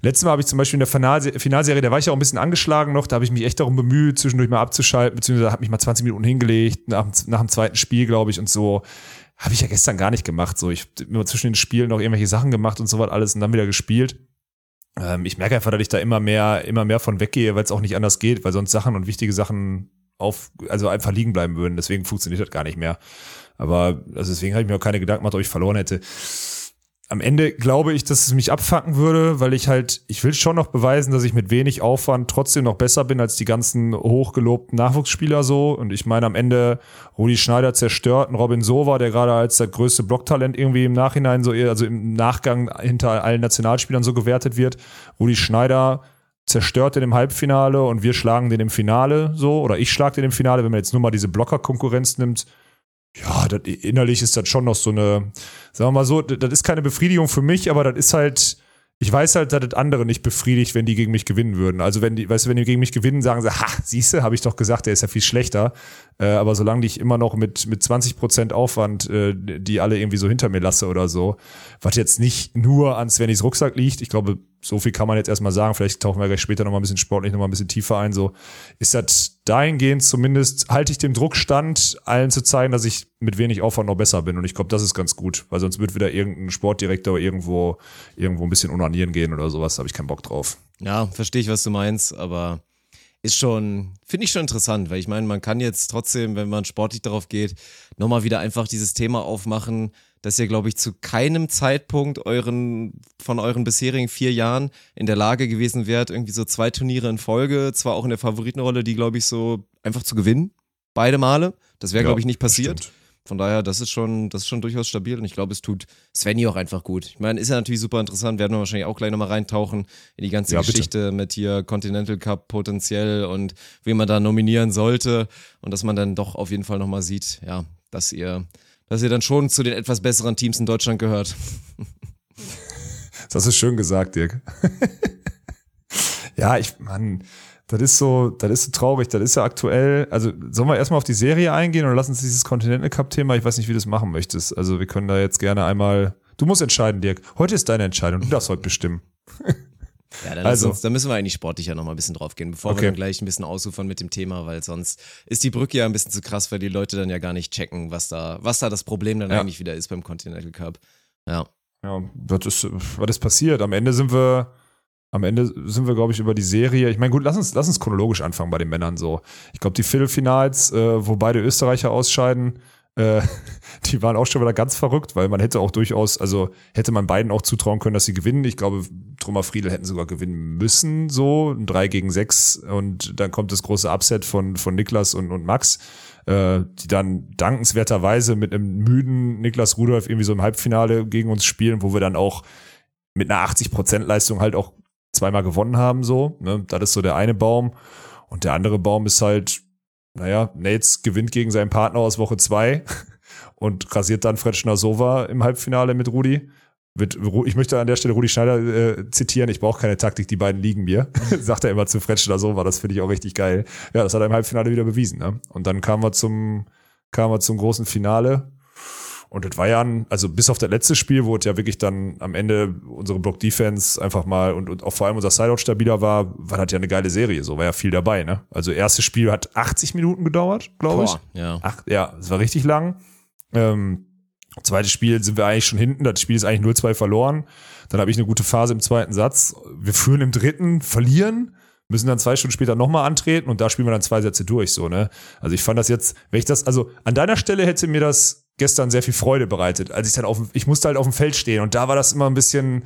letztes Mal habe ich zum Beispiel in der Finalse Finalserie, da war ich ja auch ein bisschen angeschlagen noch, da habe ich mich echt darum bemüht, zwischendurch mal abzuschalten, beziehungsweise habe mich mal 20 Minuten hingelegt, nach, nach dem zweiten Spiel, glaube ich, und so. Habe ich ja gestern gar nicht gemacht. So, ich habe immer zwischen den Spielen noch irgendwelche Sachen gemacht und so was alles und dann wieder gespielt. Ähm, ich merke einfach, dass ich da immer mehr, immer mehr von weggehe, weil es auch nicht anders geht, weil sonst Sachen und wichtige Sachen auf, also einfach liegen bleiben würden. Deswegen funktioniert das gar nicht mehr. Aber also deswegen habe ich mir auch keine Gedanken gemacht, ob ich verloren hätte. Am Ende glaube ich, dass es mich abfacken würde, weil ich halt, ich will schon noch beweisen, dass ich mit wenig Aufwand trotzdem noch besser bin als die ganzen hochgelobten Nachwuchsspieler so. Und ich meine, am Ende Rudi Schneider zerstört einen Robin Sova, der gerade als das größte Blocktalent irgendwie im Nachhinein so, also im Nachgang hinter allen Nationalspielern so gewertet wird. Rudi Schneider zerstört den im Halbfinale und wir schlagen den im Finale so, oder ich schlag den im Finale, wenn man jetzt nur mal diese Blocker-Konkurrenz nimmt. Ja, das, innerlich ist das schon noch so eine, sagen wir mal so, das ist keine Befriedigung für mich, aber das ist halt, ich weiß halt, dass das andere nicht befriedigt, wenn die gegen mich gewinnen würden. Also wenn die, weißt du, wenn die gegen mich gewinnen, sagen sie, ha, siehste, habe ich doch gesagt, der ist ja viel schlechter. Äh, aber solange ich immer noch mit, mit 20 Prozent Aufwand, äh, die alle irgendwie so hinter mir lasse oder so, was jetzt nicht nur an Svennys Rucksack liegt, ich glaube, so viel kann man jetzt erstmal sagen, vielleicht tauchen wir gleich später nochmal ein bisschen sportlich nochmal ein bisschen tiefer ein, so ist das dahingehend zumindest, halte ich dem Druck stand, allen zu zeigen, dass ich mit wenig Aufwand noch besser bin. Und ich glaube, das ist ganz gut, weil sonst wird wieder irgendein Sportdirektor irgendwo, irgendwo ein bisschen unanieren gehen oder sowas, da habe ich keinen Bock drauf. Ja, verstehe ich, was du meinst, aber ist schon, finde ich schon interessant, weil ich meine, man kann jetzt trotzdem, wenn man sportlich darauf geht, nochmal wieder einfach dieses Thema aufmachen, dass ihr, glaube ich, zu keinem Zeitpunkt euren, von euren bisherigen vier Jahren in der Lage gewesen wärt, irgendwie so zwei Turniere in Folge, zwar auch in der Favoritenrolle, die, glaube ich, so einfach zu gewinnen. Beide Male. Das wäre, ja, glaube ich, nicht passiert. Von daher, das ist schon, das ist schon durchaus stabil und ich glaube, es tut Svenny auch einfach gut. Ich meine, ist ja natürlich super interessant, werden wir wahrscheinlich auch gleich nochmal reintauchen in die ganze ja, Geschichte bitte. mit hier Continental Cup potenziell und wen man da nominieren sollte und dass man dann doch auf jeden Fall nochmal sieht, ja, dass ihr dass ihr dann schon zu den etwas besseren Teams in Deutschland gehört. Das ist schön gesagt, Dirk. ja, ich, Mann, das ist so, das ist so traurig. Das ist ja aktuell. Also sollen wir erstmal auf die Serie eingehen oder lass uns dieses Continental Cup Thema, ich weiß nicht, wie du das machen möchtest. Also wir können da jetzt gerne einmal, du musst entscheiden, Dirk. Heute ist deine Entscheidung. Du darfst heute bestimmen. Ja, dann, also. uns, dann müssen wir eigentlich sportlicher nochmal ein bisschen drauf gehen, bevor okay. wir dann gleich ein bisschen ausufern mit dem Thema, weil sonst ist die Brücke ja ein bisschen zu krass, weil die Leute dann ja gar nicht checken, was da, was da das Problem dann ja. eigentlich wieder ist beim Continental Cup. Ja. Ja, was ist, was ist passiert? Am Ende sind wir, am Ende sind wir, glaube ich, über die Serie. Ich meine, gut, lass uns, lass uns chronologisch anfangen bei den Männern so. Ich glaube, die Viertelfinals, äh, wo beide Österreicher ausscheiden, äh, die waren auch schon wieder ganz verrückt, weil man hätte auch durchaus, also hätte man beiden auch zutrauen können, dass sie gewinnen. Ich glaube, Trummer Friedel hätten sogar gewinnen müssen, so ein 3 gegen 6 und dann kommt das große Upset von, von Niklas und, und Max, äh, die dann dankenswerterweise mit einem müden Niklas Rudolf irgendwie so im Halbfinale gegen uns spielen, wo wir dann auch mit einer 80% Leistung halt auch zweimal gewonnen haben, so. Ne? Das ist so der eine Baum. Und der andere Baum ist halt naja, Nates gewinnt gegen seinen Partner aus Woche zwei und rasiert dann Fred Schnasova im Halbfinale mit Rudi. Ich möchte an der Stelle Rudi Schneider äh, zitieren, ich brauche keine Taktik, die beiden liegen mir. Sagt er immer zu Fred Schnasova, das finde ich auch richtig geil. Ja, das hat er im Halbfinale wieder bewiesen. Ne? Und dann kamen wir zum, kamen wir zum großen Finale und das war ja, ein, also bis auf das letzte Spiel, wo es ja wirklich dann am Ende unsere Block-Defense einfach mal und, und auch vor allem unser Sideout stabiler war, war das ja eine geile Serie. So war ja viel dabei, ne? Also erstes Spiel hat 80 Minuten gedauert, glaube ich. Ja. Ach, ja, es war richtig lang. Ähm, zweites Spiel sind wir eigentlich schon hinten. Das Spiel ist eigentlich 0-2 verloren. Dann habe ich eine gute Phase im zweiten Satz. Wir führen im dritten, verlieren müssen dann zwei Stunden später nochmal antreten und da spielen wir dann zwei Sätze durch, so, ne? Also ich fand das jetzt, wenn ich das, also an deiner Stelle hätte mir das gestern sehr viel Freude bereitet, als ich dann auf, ich musste halt auf dem Feld stehen und da war das immer ein bisschen,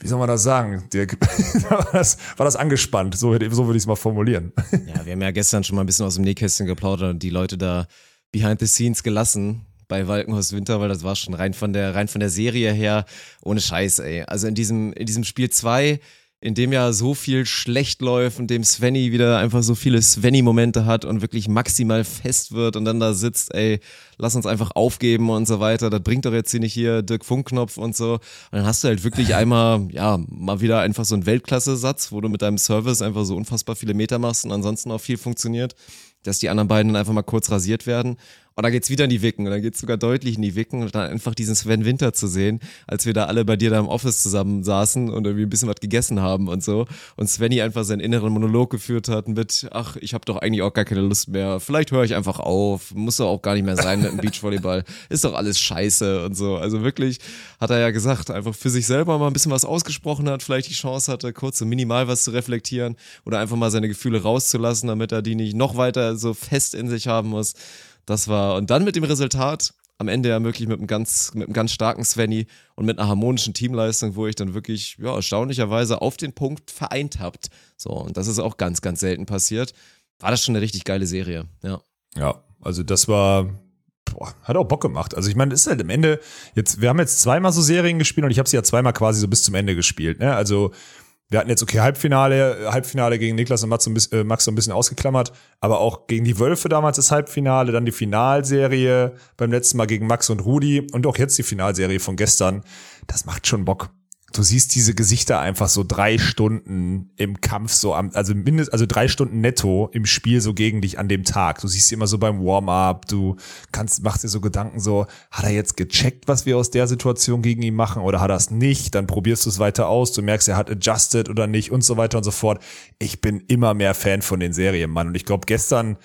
wie soll man das sagen? Dirk? war, das, war das angespannt, so, so würde ich es mal formulieren. Ja, wir haben ja gestern schon mal ein bisschen aus dem Nähkästchen geplaudert und die Leute da behind the scenes gelassen bei Walkenhorst Winter, weil das war schon rein von der, rein von der Serie her ohne Scheiß, ey. Also in diesem, in diesem Spiel zwei in dem ja so viel schlecht läuft und dem Svenny wieder einfach so viele Svenny-Momente hat und wirklich maximal fest wird und dann da sitzt, ey, lass uns einfach aufgeben und so weiter. Das bringt doch jetzt hier nicht hier Dirk Funkknopf und so. Und dann hast du halt wirklich einmal, ja, mal wieder einfach so einen Weltklasse-Satz, wo du mit deinem Service einfach so unfassbar viele Meter machst und ansonsten auch viel funktioniert dass die anderen beiden dann einfach mal kurz rasiert werden. Und dann geht's wieder in die Wicken. Und dann geht's sogar deutlich in die Wicken. Und dann einfach diesen Sven Winter zu sehen, als wir da alle bei dir da im Office zusammen saßen und irgendwie ein bisschen was gegessen haben und so. Und Svenny einfach seinen inneren Monolog geführt hat mit, ach, ich habe doch eigentlich auch gar keine Lust mehr, vielleicht höre ich einfach auf, muss doch auch gar nicht mehr sein mit dem Beachvolleyball, ist doch alles scheiße und so. Also wirklich hat er ja gesagt, einfach für sich selber mal ein bisschen was ausgesprochen hat, vielleicht die Chance hatte, kurz so minimal was zu reflektieren oder einfach mal seine Gefühle rauszulassen, damit er die nicht noch weiter so fest in sich haben muss. Das war, und dann mit dem Resultat, am Ende ja wirklich mit einem ganz, mit einem ganz starken Svenny und mit einer harmonischen Teamleistung, wo ich dann wirklich, ja, erstaunlicherweise auf den Punkt vereint habt. So, und das ist auch ganz, ganz selten passiert. War das schon eine richtig geile Serie, ja. Ja, also das war, boah, hat auch Bock gemacht. Also ich meine, ist halt am Ende, jetzt, wir haben jetzt zweimal so Serien gespielt und ich habe sie ja zweimal quasi so bis zum Ende gespielt. Ne? Also wir hatten jetzt, okay, Halbfinale, Halbfinale gegen Niklas und Max so ein bisschen, äh, Max so ein bisschen ausgeklammert, aber auch gegen die Wölfe damals das Halbfinale, dann die Finalserie beim letzten Mal gegen Max und Rudi und auch jetzt die Finalserie von gestern. Das macht schon Bock du siehst diese Gesichter einfach so drei Stunden im Kampf so am, also mindestens, also drei Stunden netto im Spiel so gegen dich an dem Tag. Du siehst sie immer so beim Warm-up, du kannst, machst dir so Gedanken so, hat er jetzt gecheckt, was wir aus der Situation gegen ihn machen oder hat er es nicht? Dann probierst du es weiter aus, du merkst, er hat adjusted oder nicht und so weiter und so fort. Ich bin immer mehr Fan von den Serien, Mann. Und ich glaube, gestern,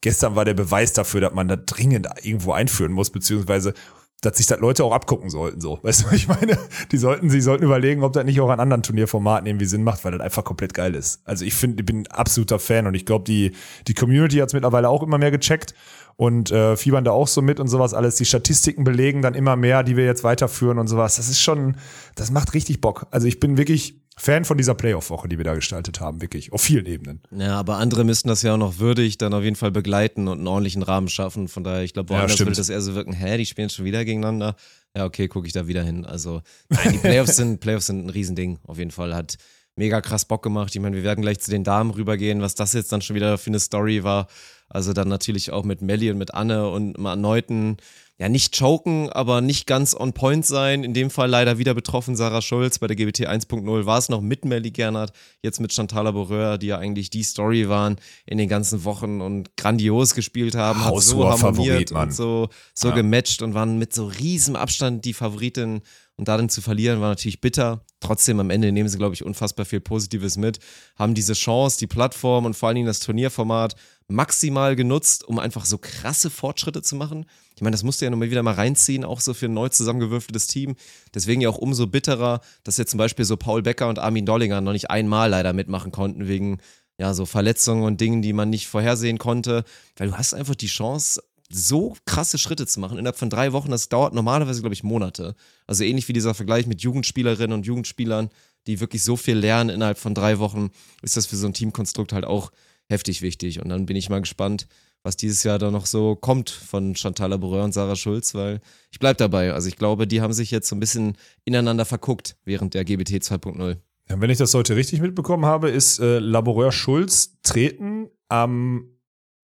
gestern war der Beweis dafür, dass man da dringend irgendwo einführen muss, beziehungsweise dass sich das Leute auch abgucken sollten, so. Weißt du, ich meine, die sollten, sie sollten überlegen, ob das nicht auch an anderen Turnierformaten irgendwie Sinn macht, weil das einfach komplett geil ist. Also ich finde, ich bin ein absoluter Fan und ich glaube, die, die Community hat es mittlerweile auch immer mehr gecheckt und äh, fiebern da auch so mit und sowas alles. Die Statistiken belegen dann immer mehr, die wir jetzt weiterführen und sowas. Das ist schon, das macht richtig Bock. Also ich bin wirklich Fan von dieser Playoff-Woche, die wir da gestaltet haben, wirklich. Auf vielen Ebenen. Ja, aber andere müssten das ja auch noch würdig dann auf jeden Fall begleiten und einen ordentlichen Rahmen schaffen. Von daher, ich glaube, woanders ja, würde das eher so wirken, hä, die spielen schon wieder gegeneinander. Ja, okay, gucke ich da wieder hin. Also, nein, die Playoffs sind, Playoffs sind ein Riesending. Auf jeden Fall hat mega krass Bock gemacht. Ich meine, wir werden gleich zu den Damen rübergehen, was das jetzt dann schon wieder für eine Story war. Also dann natürlich auch mit Melly und mit Anne und einem erneuten ja, nicht choken, aber nicht ganz on point sein. In dem Fall leider wieder betroffen Sarah Schulz. Bei der GBT 1.0 war es noch mit Melly Gernert, jetzt mit Chantal Laboureur, die ja eigentlich die Story waren in den ganzen Wochen und grandios gespielt haben, hat so harmoniert und so, so ja. gematcht und waren mit so riesem Abstand die Favoritin. Und darin zu verlieren war natürlich bitter. Trotzdem am Ende nehmen sie, glaube ich, unfassbar viel Positives mit, haben diese Chance, die Plattform und vor allen Dingen das Turnierformat maximal genutzt, um einfach so krasse Fortschritte zu machen. Ich meine, das musst du ja nochmal wieder mal reinziehen, auch so für ein neu zusammengewürfeltes Team. Deswegen ja auch umso bitterer, dass jetzt zum Beispiel so Paul Becker und Armin Dollinger noch nicht einmal leider mitmachen konnten, wegen ja so Verletzungen und Dingen, die man nicht vorhersehen konnte. Weil du hast einfach die Chance, so krasse Schritte zu machen innerhalb von drei Wochen. Das dauert normalerweise, glaube ich, Monate. Also ähnlich wie dieser Vergleich mit Jugendspielerinnen und Jugendspielern, die wirklich so viel lernen innerhalb von drei Wochen, ist das für so ein Teamkonstrukt halt auch heftig wichtig. Und dann bin ich mal gespannt, was dieses Jahr da noch so kommt von Chantal Laboureur und Sarah Schulz, weil ich bleibe dabei. Also ich glaube, die haben sich jetzt so ein bisschen ineinander verguckt während der GBT 2.0. Ja, wenn ich das heute richtig mitbekommen habe, ist äh, Laboureur Schulz treten am,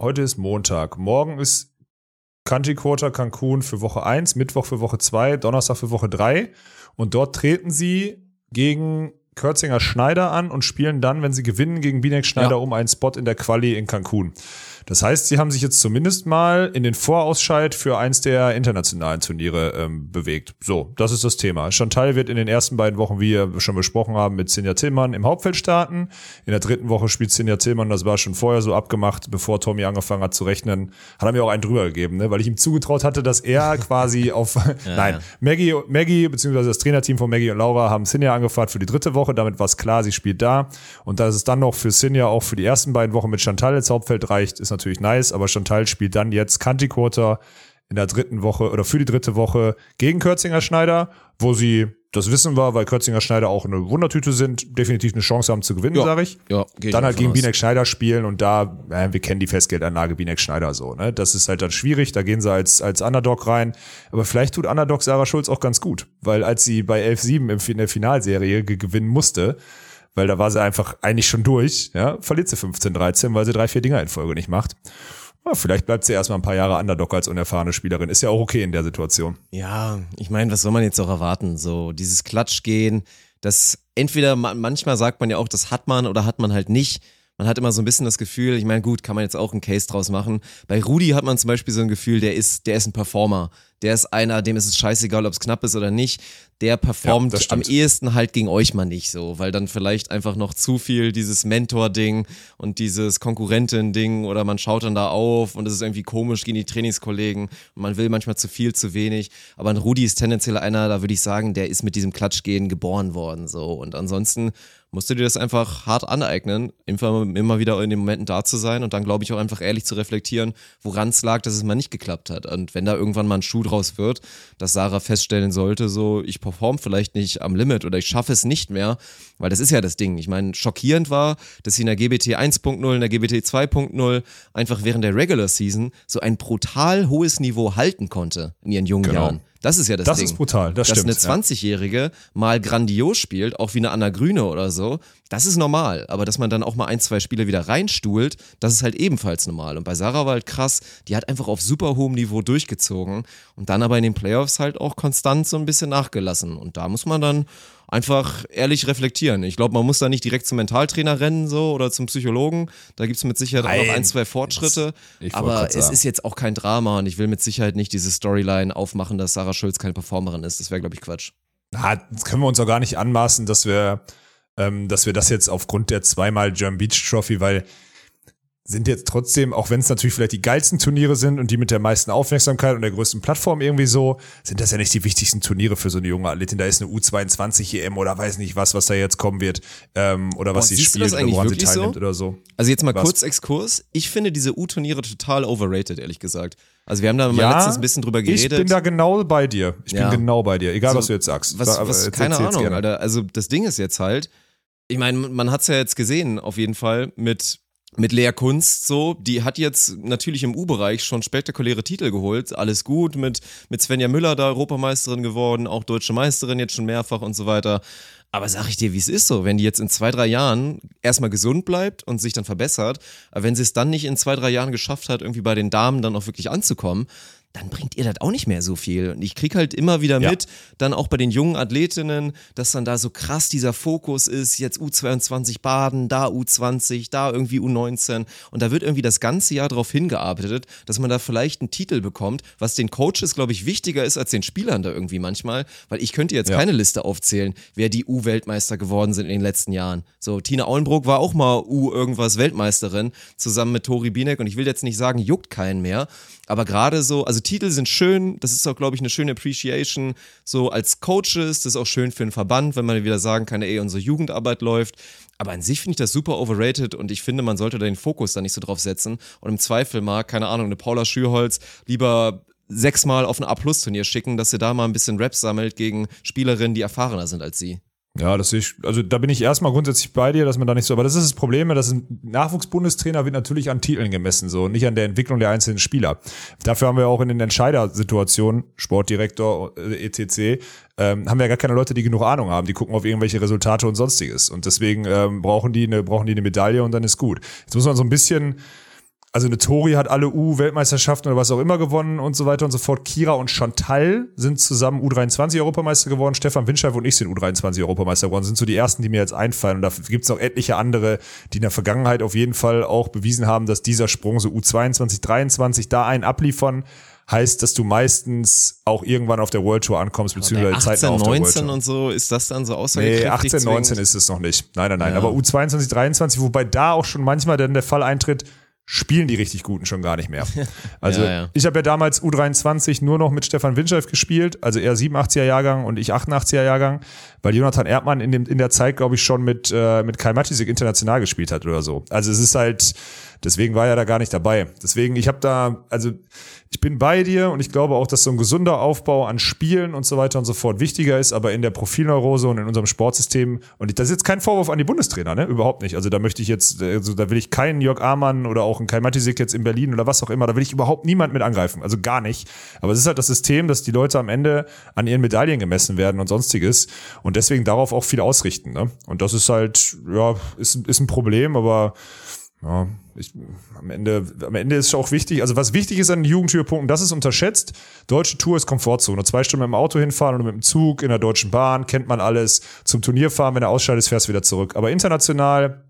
heute ist Montag, morgen ist Country Quarter Cancun für Woche 1, Mittwoch für Woche 2, Donnerstag für Woche 3 und dort treten sie gegen Kürzinger Schneider an und spielen dann, wenn sie gewinnen, gegen Binek Schneider ja. um einen Spot in der Quali in Cancun. Das heißt, sie haben sich jetzt zumindest mal in den Vorausscheid für eins der internationalen Turniere ähm, bewegt. So, das ist das Thema. Chantal wird in den ersten beiden Wochen, wie wir schon besprochen haben, mit Sinja Tillmann im Hauptfeld starten. In der dritten Woche spielt Sinja Tillmann, das war schon vorher so abgemacht, bevor Tommy angefangen hat zu rechnen. Hat er mir auch einen drüber gegeben, ne? weil ich ihm zugetraut hatte, dass er quasi auf, ja, nein, ja. Maggie, Maggie, beziehungsweise das Trainerteam von Maggie und Laura haben Sinja angefragt für die dritte Woche. Damit war es klar, sie spielt da. Und dass es dann noch für Sinja auch für die ersten beiden Wochen mit Chantal ins Hauptfeld reicht, ist natürlich nice, aber Chantal spielt dann jetzt Country Quarter in der dritten Woche oder für die dritte Woche gegen Kürzinger Schneider, wo sie, das wissen wir, weil Kürzinger Schneider auch eine Wundertüte sind, definitiv eine Chance haben zu gewinnen, ja, sage ich. Ja, dann halt gegen Binek Schneider spielen und da, äh, wir kennen die Festgeldanlage Binek Schneider so, ne? Das ist halt dann schwierig, da gehen sie als, als Underdog rein. Aber vielleicht tut Underdog Sarah Schulz auch ganz gut, weil als sie bei 11-7 in der Finalserie gewinnen musste, weil da war sie einfach eigentlich schon durch, ja, verliert sie 15-13, weil sie drei, vier Dinger in Folge nicht macht. Ja, vielleicht bleibt sie erstmal ein paar Jahre Underdog als unerfahrene Spielerin. Ist ja auch okay in der Situation. Ja, ich meine, was soll man jetzt auch erwarten? So, dieses Klatschgehen, das entweder manchmal sagt man ja auch, das hat man oder hat man halt nicht. Man hat immer so ein bisschen das Gefühl, ich meine, gut, kann man jetzt auch einen Case draus machen. Bei Rudi hat man zum Beispiel so ein Gefühl, der ist, der ist ein Performer der ist einer, dem ist es scheißegal, ob es knapp ist oder nicht. Der performt ja, am ehesten halt gegen euch mal nicht so, weil dann vielleicht einfach noch zu viel dieses Mentor-Ding und dieses Konkurrentin-Ding oder man schaut dann da auf und es ist irgendwie komisch gegen die Trainingskollegen und man will manchmal zu viel, zu wenig. Aber ein Rudi ist tendenziell einer, da würde ich sagen, der ist mit diesem Klatschgehen geboren worden so. Und ansonsten musst du dir das einfach hart aneignen, immer, immer wieder in den Momenten da zu sein und dann glaube ich auch einfach ehrlich zu reflektieren, woran es lag, dass es mal nicht geklappt hat. Und wenn da irgendwann mal ein Schuh draus wird, dass Sarah feststellen sollte, so ich perform vielleicht nicht am Limit oder ich schaffe es nicht mehr, weil das ist ja das Ding. Ich meine, schockierend war, dass sie in der GBT 1.0, in der GBT 2.0 einfach während der Regular Season so ein brutal hohes Niveau halten konnte in ihren jungen genau. Jahren. Das ist ja das, das Ding. Das ist brutal, das Dass stimmt. Dass eine 20-Jährige ja. mal grandios spielt, auch wie eine Anna Grüne oder so, das ist normal. Aber dass man dann auch mal ein, zwei Spiele wieder reinstuhlt, das ist halt ebenfalls normal. Und bei Sarah war halt krass, die hat einfach auf super hohem Niveau durchgezogen und dann aber in den Playoffs halt auch konstant so ein bisschen nachgelassen. Und da muss man dann einfach ehrlich reflektieren. Ich glaube, man muss da nicht direkt zum Mentaltrainer rennen so oder zum Psychologen. Da gibt es mit Sicherheit Nein. auch noch ein, zwei Fortschritte. aber es ist jetzt auch kein Drama und ich will mit Sicherheit nicht diese Storyline aufmachen, dass Sarah Schulz keine Performerin ist. Das wäre, glaube ich, Quatsch. Na, das können wir uns auch gar nicht anmaßen, dass wir, ähm, dass wir das jetzt aufgrund der zweimal German Beach Trophy, weil sind jetzt trotzdem, auch wenn es natürlich vielleicht die geilsten Turniere sind und die mit der meisten Aufmerksamkeit und der größten Plattform irgendwie so, sind das ja nicht die wichtigsten Turniere für so eine junge Athletin. Da ist eine U22 EM oder weiß nicht was, was da jetzt kommen wird ähm, oder was Boah, sie spielt oder woran sie teilnimmt so? oder so. Also jetzt mal Was? kurz Exkurs. Ich finde diese U-Turniere total overrated, ehrlich gesagt. Also wir haben da mal letztens ein bisschen drüber geredet. Ich bin da genau bei dir. Ich Ja. bin genau bei dir, egal So, was du jetzt sagst. Was, Da- was äh, keine Ahnung. Alter. Also das Ding ist jetzt halt, ich meine, man hat's ja jetzt gesehen, auf jeden Fall, mit, mit Lea Kunst so. Die hat jetzt natürlich im U-Bereich schon spektakuläre Titel geholt. Alles gut, mit, mit Svenja Müller da Europameisterin geworden, auch deutsche Meisterin jetzt schon mehrfach und so weiter. Aber sag ich dir, wie es ist so, wenn die jetzt in zwei, drei Jahren erstmal gesund bleibt und sich dann verbessert, aber wenn sie es dann nicht in zwei, drei Jahren geschafft hat, irgendwie bei den Damen dann auch wirklich anzukommen, dann bringt ihr das auch nicht mehr so viel. Und ich krieg halt immer wieder Ja. mit, dann auch bei den jungen Athletinnen, dass dann da so krass dieser Fokus ist, jetzt U22 Baden, da U20, da irgendwie U19 und da wird irgendwie das ganze Jahr darauf hingearbeitet, dass man da vielleicht einen Titel bekommt, was den Coaches, glaube ich, wichtiger ist als den Spielern da irgendwie manchmal, weil ich könnte jetzt Ja. keine Liste aufzählen, wer die U-Weltmeister geworden sind in den letzten Jahren. So, Tina Auenbrock war auch mal U-irgendwas Weltmeisterin, zusammen mit Tori Binek und ich will jetzt nicht sagen, juckt keinen mehr, aber gerade so, also Titel sind schön, das ist auch, glaube ich, eine schöne Appreciation, so als Coaches, das ist auch schön für den Verband, wenn man wieder sagen kann, ey, unsere Jugendarbeit läuft. Aber an sich finde ich das super overrated und ich finde, man sollte da den Fokus da nicht so drauf setzen und im Zweifel mal, keine Ahnung, eine Paula Schürholz lieber sechsmal auf ein A-Plus-Turnier schicken, dass sie da mal ein bisschen Raps sammelt gegen Spielerinnen, die erfahrener sind als sie. Ja, das sehe ich, also da bin ich erstmal grundsätzlich bei dir, dass man da nicht so, aber das ist das Problem, dass ein Nachwuchsbundestrainer wird natürlich an Titeln gemessen, so, nicht an der Entwicklung der einzelnen Spieler. Dafür haben wir auch in den Entscheidersituationen, Sportdirektor, äh, etc., ähm, haben wir ja gar keine Leute, die genug Ahnung haben. Die gucken auf irgendwelche Resultate und sonstiges. Und deswegen ähm, brauchen die eine, brauchen die eine Medaille und dann ist gut. Jetzt muss man so ein bisschen, also eine Tori hat alle U-Weltmeisterschaften oder was auch immer gewonnen und so weiter und so fort. Kira und Chantal sind zusammen U23-Europameister geworden. Stefan Winscheif und ich sind U23-Europameister geworden. Sind so die ersten, die mir jetzt einfallen. Und da gibt es noch etliche andere, die in der Vergangenheit auf jeden Fall auch bewiesen haben, dass dieser Sprung so U22, 23 da einen abliefern, heißt, dass du meistens auch irgendwann auf der World Tour ankommst, beziehungsweise 18, zeitnah auf der World 19 Tour. und so, ist das dann so Nee, aussagekräftig? 18, 19 zwingend? ist es noch nicht. Nein, nein, nein. Ja. Aber U22, 23, wobei da auch schon manchmal dann der Fall eintritt, spielen die richtig Guten schon gar nicht mehr. Also Ja, ja. ich habe ja damals U23 nur noch mit Stefan Winscheif gespielt, also er 87er Jahrgang und ich 88er Jahrgang, weil Jonathan Erdmann in, dem, in der Zeit, glaube ich, schon mit, äh, mit Kai Matisik international gespielt hat oder so. Also es ist halt, deswegen war er da gar nicht dabei. Deswegen, ich habe da, also ich bin bei dir und ich glaube auch, dass so ein gesunder Aufbau an Spielen und so weiter und so fort wichtiger ist, aber in der Profilneurose und in unserem Sportsystem, und das ist jetzt kein Vorwurf an die Bundestrainer, ne? Überhaupt nicht. Also da möchte ich jetzt, also da will ich keinen Jörg Amann oder auch einen Kai Matisik jetzt in Berlin oder was auch immer, da will ich überhaupt niemand mit angreifen. Also gar nicht. Aber es ist halt das System, dass die Leute am Ende an ihren Medaillen gemessen werden und sonstiges und deswegen darauf auch viel ausrichten. Ne? Und das ist halt, ja, ist, ist ein Problem, aber ja, ich, am Ende, am Ende ist auch wichtig, also was wichtig ist an den Jugendhöhepunkten, das ist unterschätzt. Deutsche Tour ist Komfortzone. Zwei Stunden mit dem Auto hinfahren oder mit dem Zug in der Deutschen Bahn, kennt man alles. Zum Turnier fahren, wenn du ausscheidest, fährst du wieder zurück. Aber international,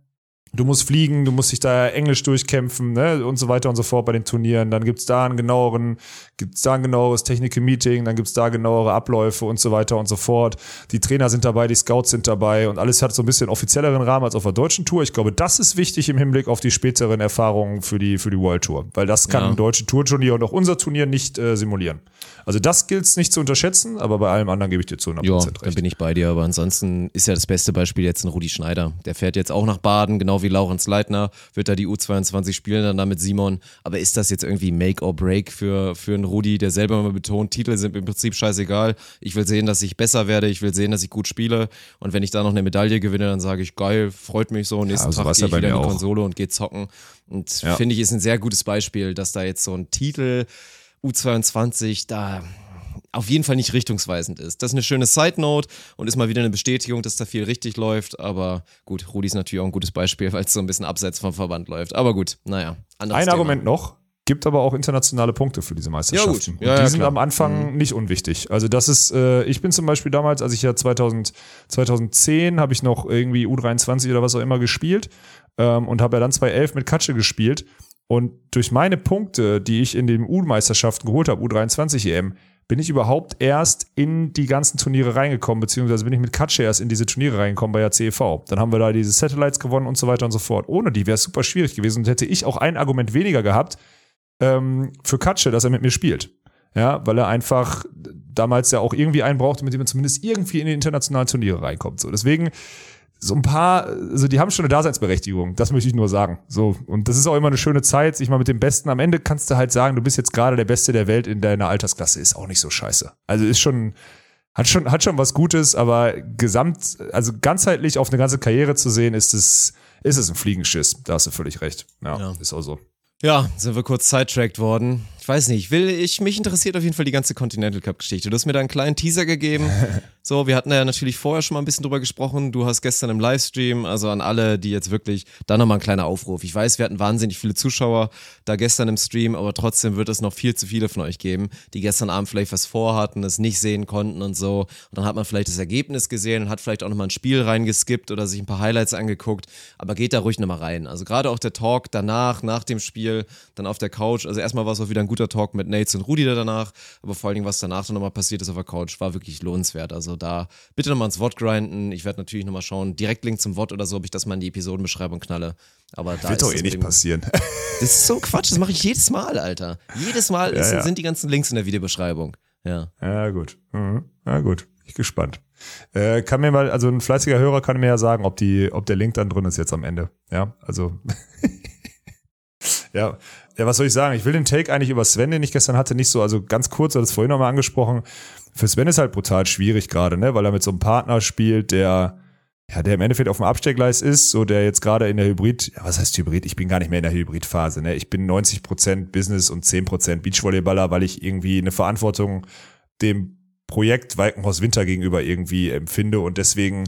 du musst fliegen, du musst dich da Englisch durchkämpfen, ne, und so weiter und so fort bei den Turnieren. Dann gibt's da einen genaueren, gibt's da ein genaueres Technical-Meeting, dann gibt's da genauere Abläufe und so weiter und so fort. Die Trainer sind dabei, die Scouts sind dabei und alles hat so ein bisschen offizielleren Rahmen als auf der deutschen Tour. Ich glaube, das ist wichtig im Hinblick auf die späteren Erfahrungen für die, für die World Tour, weil das kann Ja. ein deutsche Tourturnier und auch unser Turnier nicht äh, simulieren. Also das gilt's nicht zu unterschätzen, aber bei allem anderen gebe ich dir zu 100% Ja, recht. da bin ich bei dir. Aber ansonsten ist ja das beste Beispiel jetzt ein Rudi Schneider. Der fährt jetzt auch nach Baden, genau wie Laurenz Leitner, wird da die U22 spielen, dann da mit Simon. Aber ist das jetzt irgendwie Make or Break für, für einen Rudi, der selber mal betont, Titel sind im Prinzip scheißegal. Ich will sehen, dass ich besser werde, ich will sehen, dass ich gut spiele. Und wenn ich da noch eine Medaille gewinne, dann sage ich, geil, freut mich so. Nächsten so Tag war's gehe ja ich wieder in die. Konsole und gehe zocken. Und Ja. finde ich, ist ein sehr gutes Beispiel, dass da jetzt so ein Titel U22 da auf jeden Fall nicht richtungsweisend ist. Das ist eine schöne Side Note und ist mal wieder eine Bestätigung, dass da viel richtig läuft. Aber gut, Rudi ist natürlich auch ein gutes Beispiel, weil es so ein bisschen abseits vom Verband läuft. Aber gut, naja. Ein Thema. Argument noch. Gibt aber auch internationale Punkte für diese Meisterschaften. Ja, gut. Ja, und die ja, sind am Anfang nicht unwichtig. Also das ist, äh, ich bin zum Beispiel damals, als ich ja 2000, 2010 habe ich noch irgendwie U23 oder was auch immer gespielt ähm, und habe ja dann 2011 mit Katsche gespielt. Und durch meine Punkte, die ich in den U-Meisterschaften geholt habe, U23 EM, bin ich überhaupt erst in die ganzen Turniere reingekommen, beziehungsweise bin ich mit Katsche erst in diese Turniere reingekommen bei der CEV. Dann haben wir da diese Satellites gewonnen und so weiter und so fort. Ohne die wäre es super schwierig gewesen und hätte ich auch ein Argument weniger gehabt ähm, für Katsche, dass er mit mir spielt. Ja, weil er einfach damals ja auch irgendwie einen brauchte, mit dem man zumindest irgendwie in die internationalen Turniere reinkommt. So, deswegen so ein paar, also die haben schon eine Daseinsberechtigung, das möchte ich nur sagen. So, und das ist auch immer eine schöne Zeit, sich mal mit dem Besten. Am Ende kannst du halt sagen, du bist jetzt gerade der Beste der Welt in deiner Altersklasse, ist auch nicht so scheiße. Also ist schon, hat schon, hat schon was Gutes, aber gesamt, also ganzheitlich auf eine ganze Karriere zu sehen, ist es, ist es ein Fliegenschiss. Da hast du völlig recht. Ja, ja. ist auch so. Ja, sind wir kurz sidetracked worden weiß nicht, will ich, mich interessiert auf jeden Fall die ganze Continental Cup Geschichte. Du hast mir da einen kleinen Teaser gegeben. so, wir hatten ja natürlich vorher schon mal ein bisschen drüber gesprochen. Du hast gestern im Livestream, also an alle, die jetzt wirklich, da nochmal ein kleiner Aufruf. Ich weiß, wir hatten wahnsinnig viele Zuschauer da gestern im Stream, aber trotzdem wird es noch viel zu viele von euch geben, die gestern Abend vielleicht was vorhatten, es nicht sehen konnten und so. Und dann hat man vielleicht das Ergebnis gesehen und hat vielleicht auch nochmal ein Spiel reingeskippt oder sich ein paar Highlights angeguckt. Aber geht da ruhig nochmal rein. Also gerade auch der Talk danach, nach dem Spiel, dann auf der Couch. Also erstmal war es auch wieder ein guter guter Talk mit Nates und Rudi danach, aber vor allen Dingen, was danach dann nochmal passiert ist auf der Couch, war wirklich lohnenswert. Also da bitte nochmal ins Wort grinden. Ich werde natürlich nochmal schauen, direkt Link zum Wort oder so, ob ich das mal in die Episodenbeschreibung knalle. Aber da Wird doch eh nicht passieren. Das ist so Quatsch, das mache ich jedes Mal, Alter. Jedes Mal ja, ist, ja. sind die ganzen Links in der Videobeschreibung. Ja. Ja, gut. Mhm. Ja, gut. Ich gespannt. Äh, kann mir mal, also ein fleißiger Hörer kann mir ja sagen, ob die, ob der Link dann drin ist jetzt am Ende. Ja, also. ja, ja, was soll ich sagen? Ich will den Take eigentlich über Sven, den ich gestern hatte, nicht so, also ganz kurz, hat es vorhin nochmal angesprochen. Für Sven ist halt brutal schwierig gerade, ne, weil er mit so einem Partner spielt, der, ja, der im Endeffekt auf dem Absteckgleis ist, so der jetzt gerade in der Hybrid, ja, was heißt Hybrid? Ich bin gar nicht mehr in der Hybridphase, ne? Ich bin 90% Business und 10% Beachvolleyballer, weil ich irgendwie eine Verantwortung dem Projekt Walkenhaus Winter gegenüber irgendwie empfinde und deswegen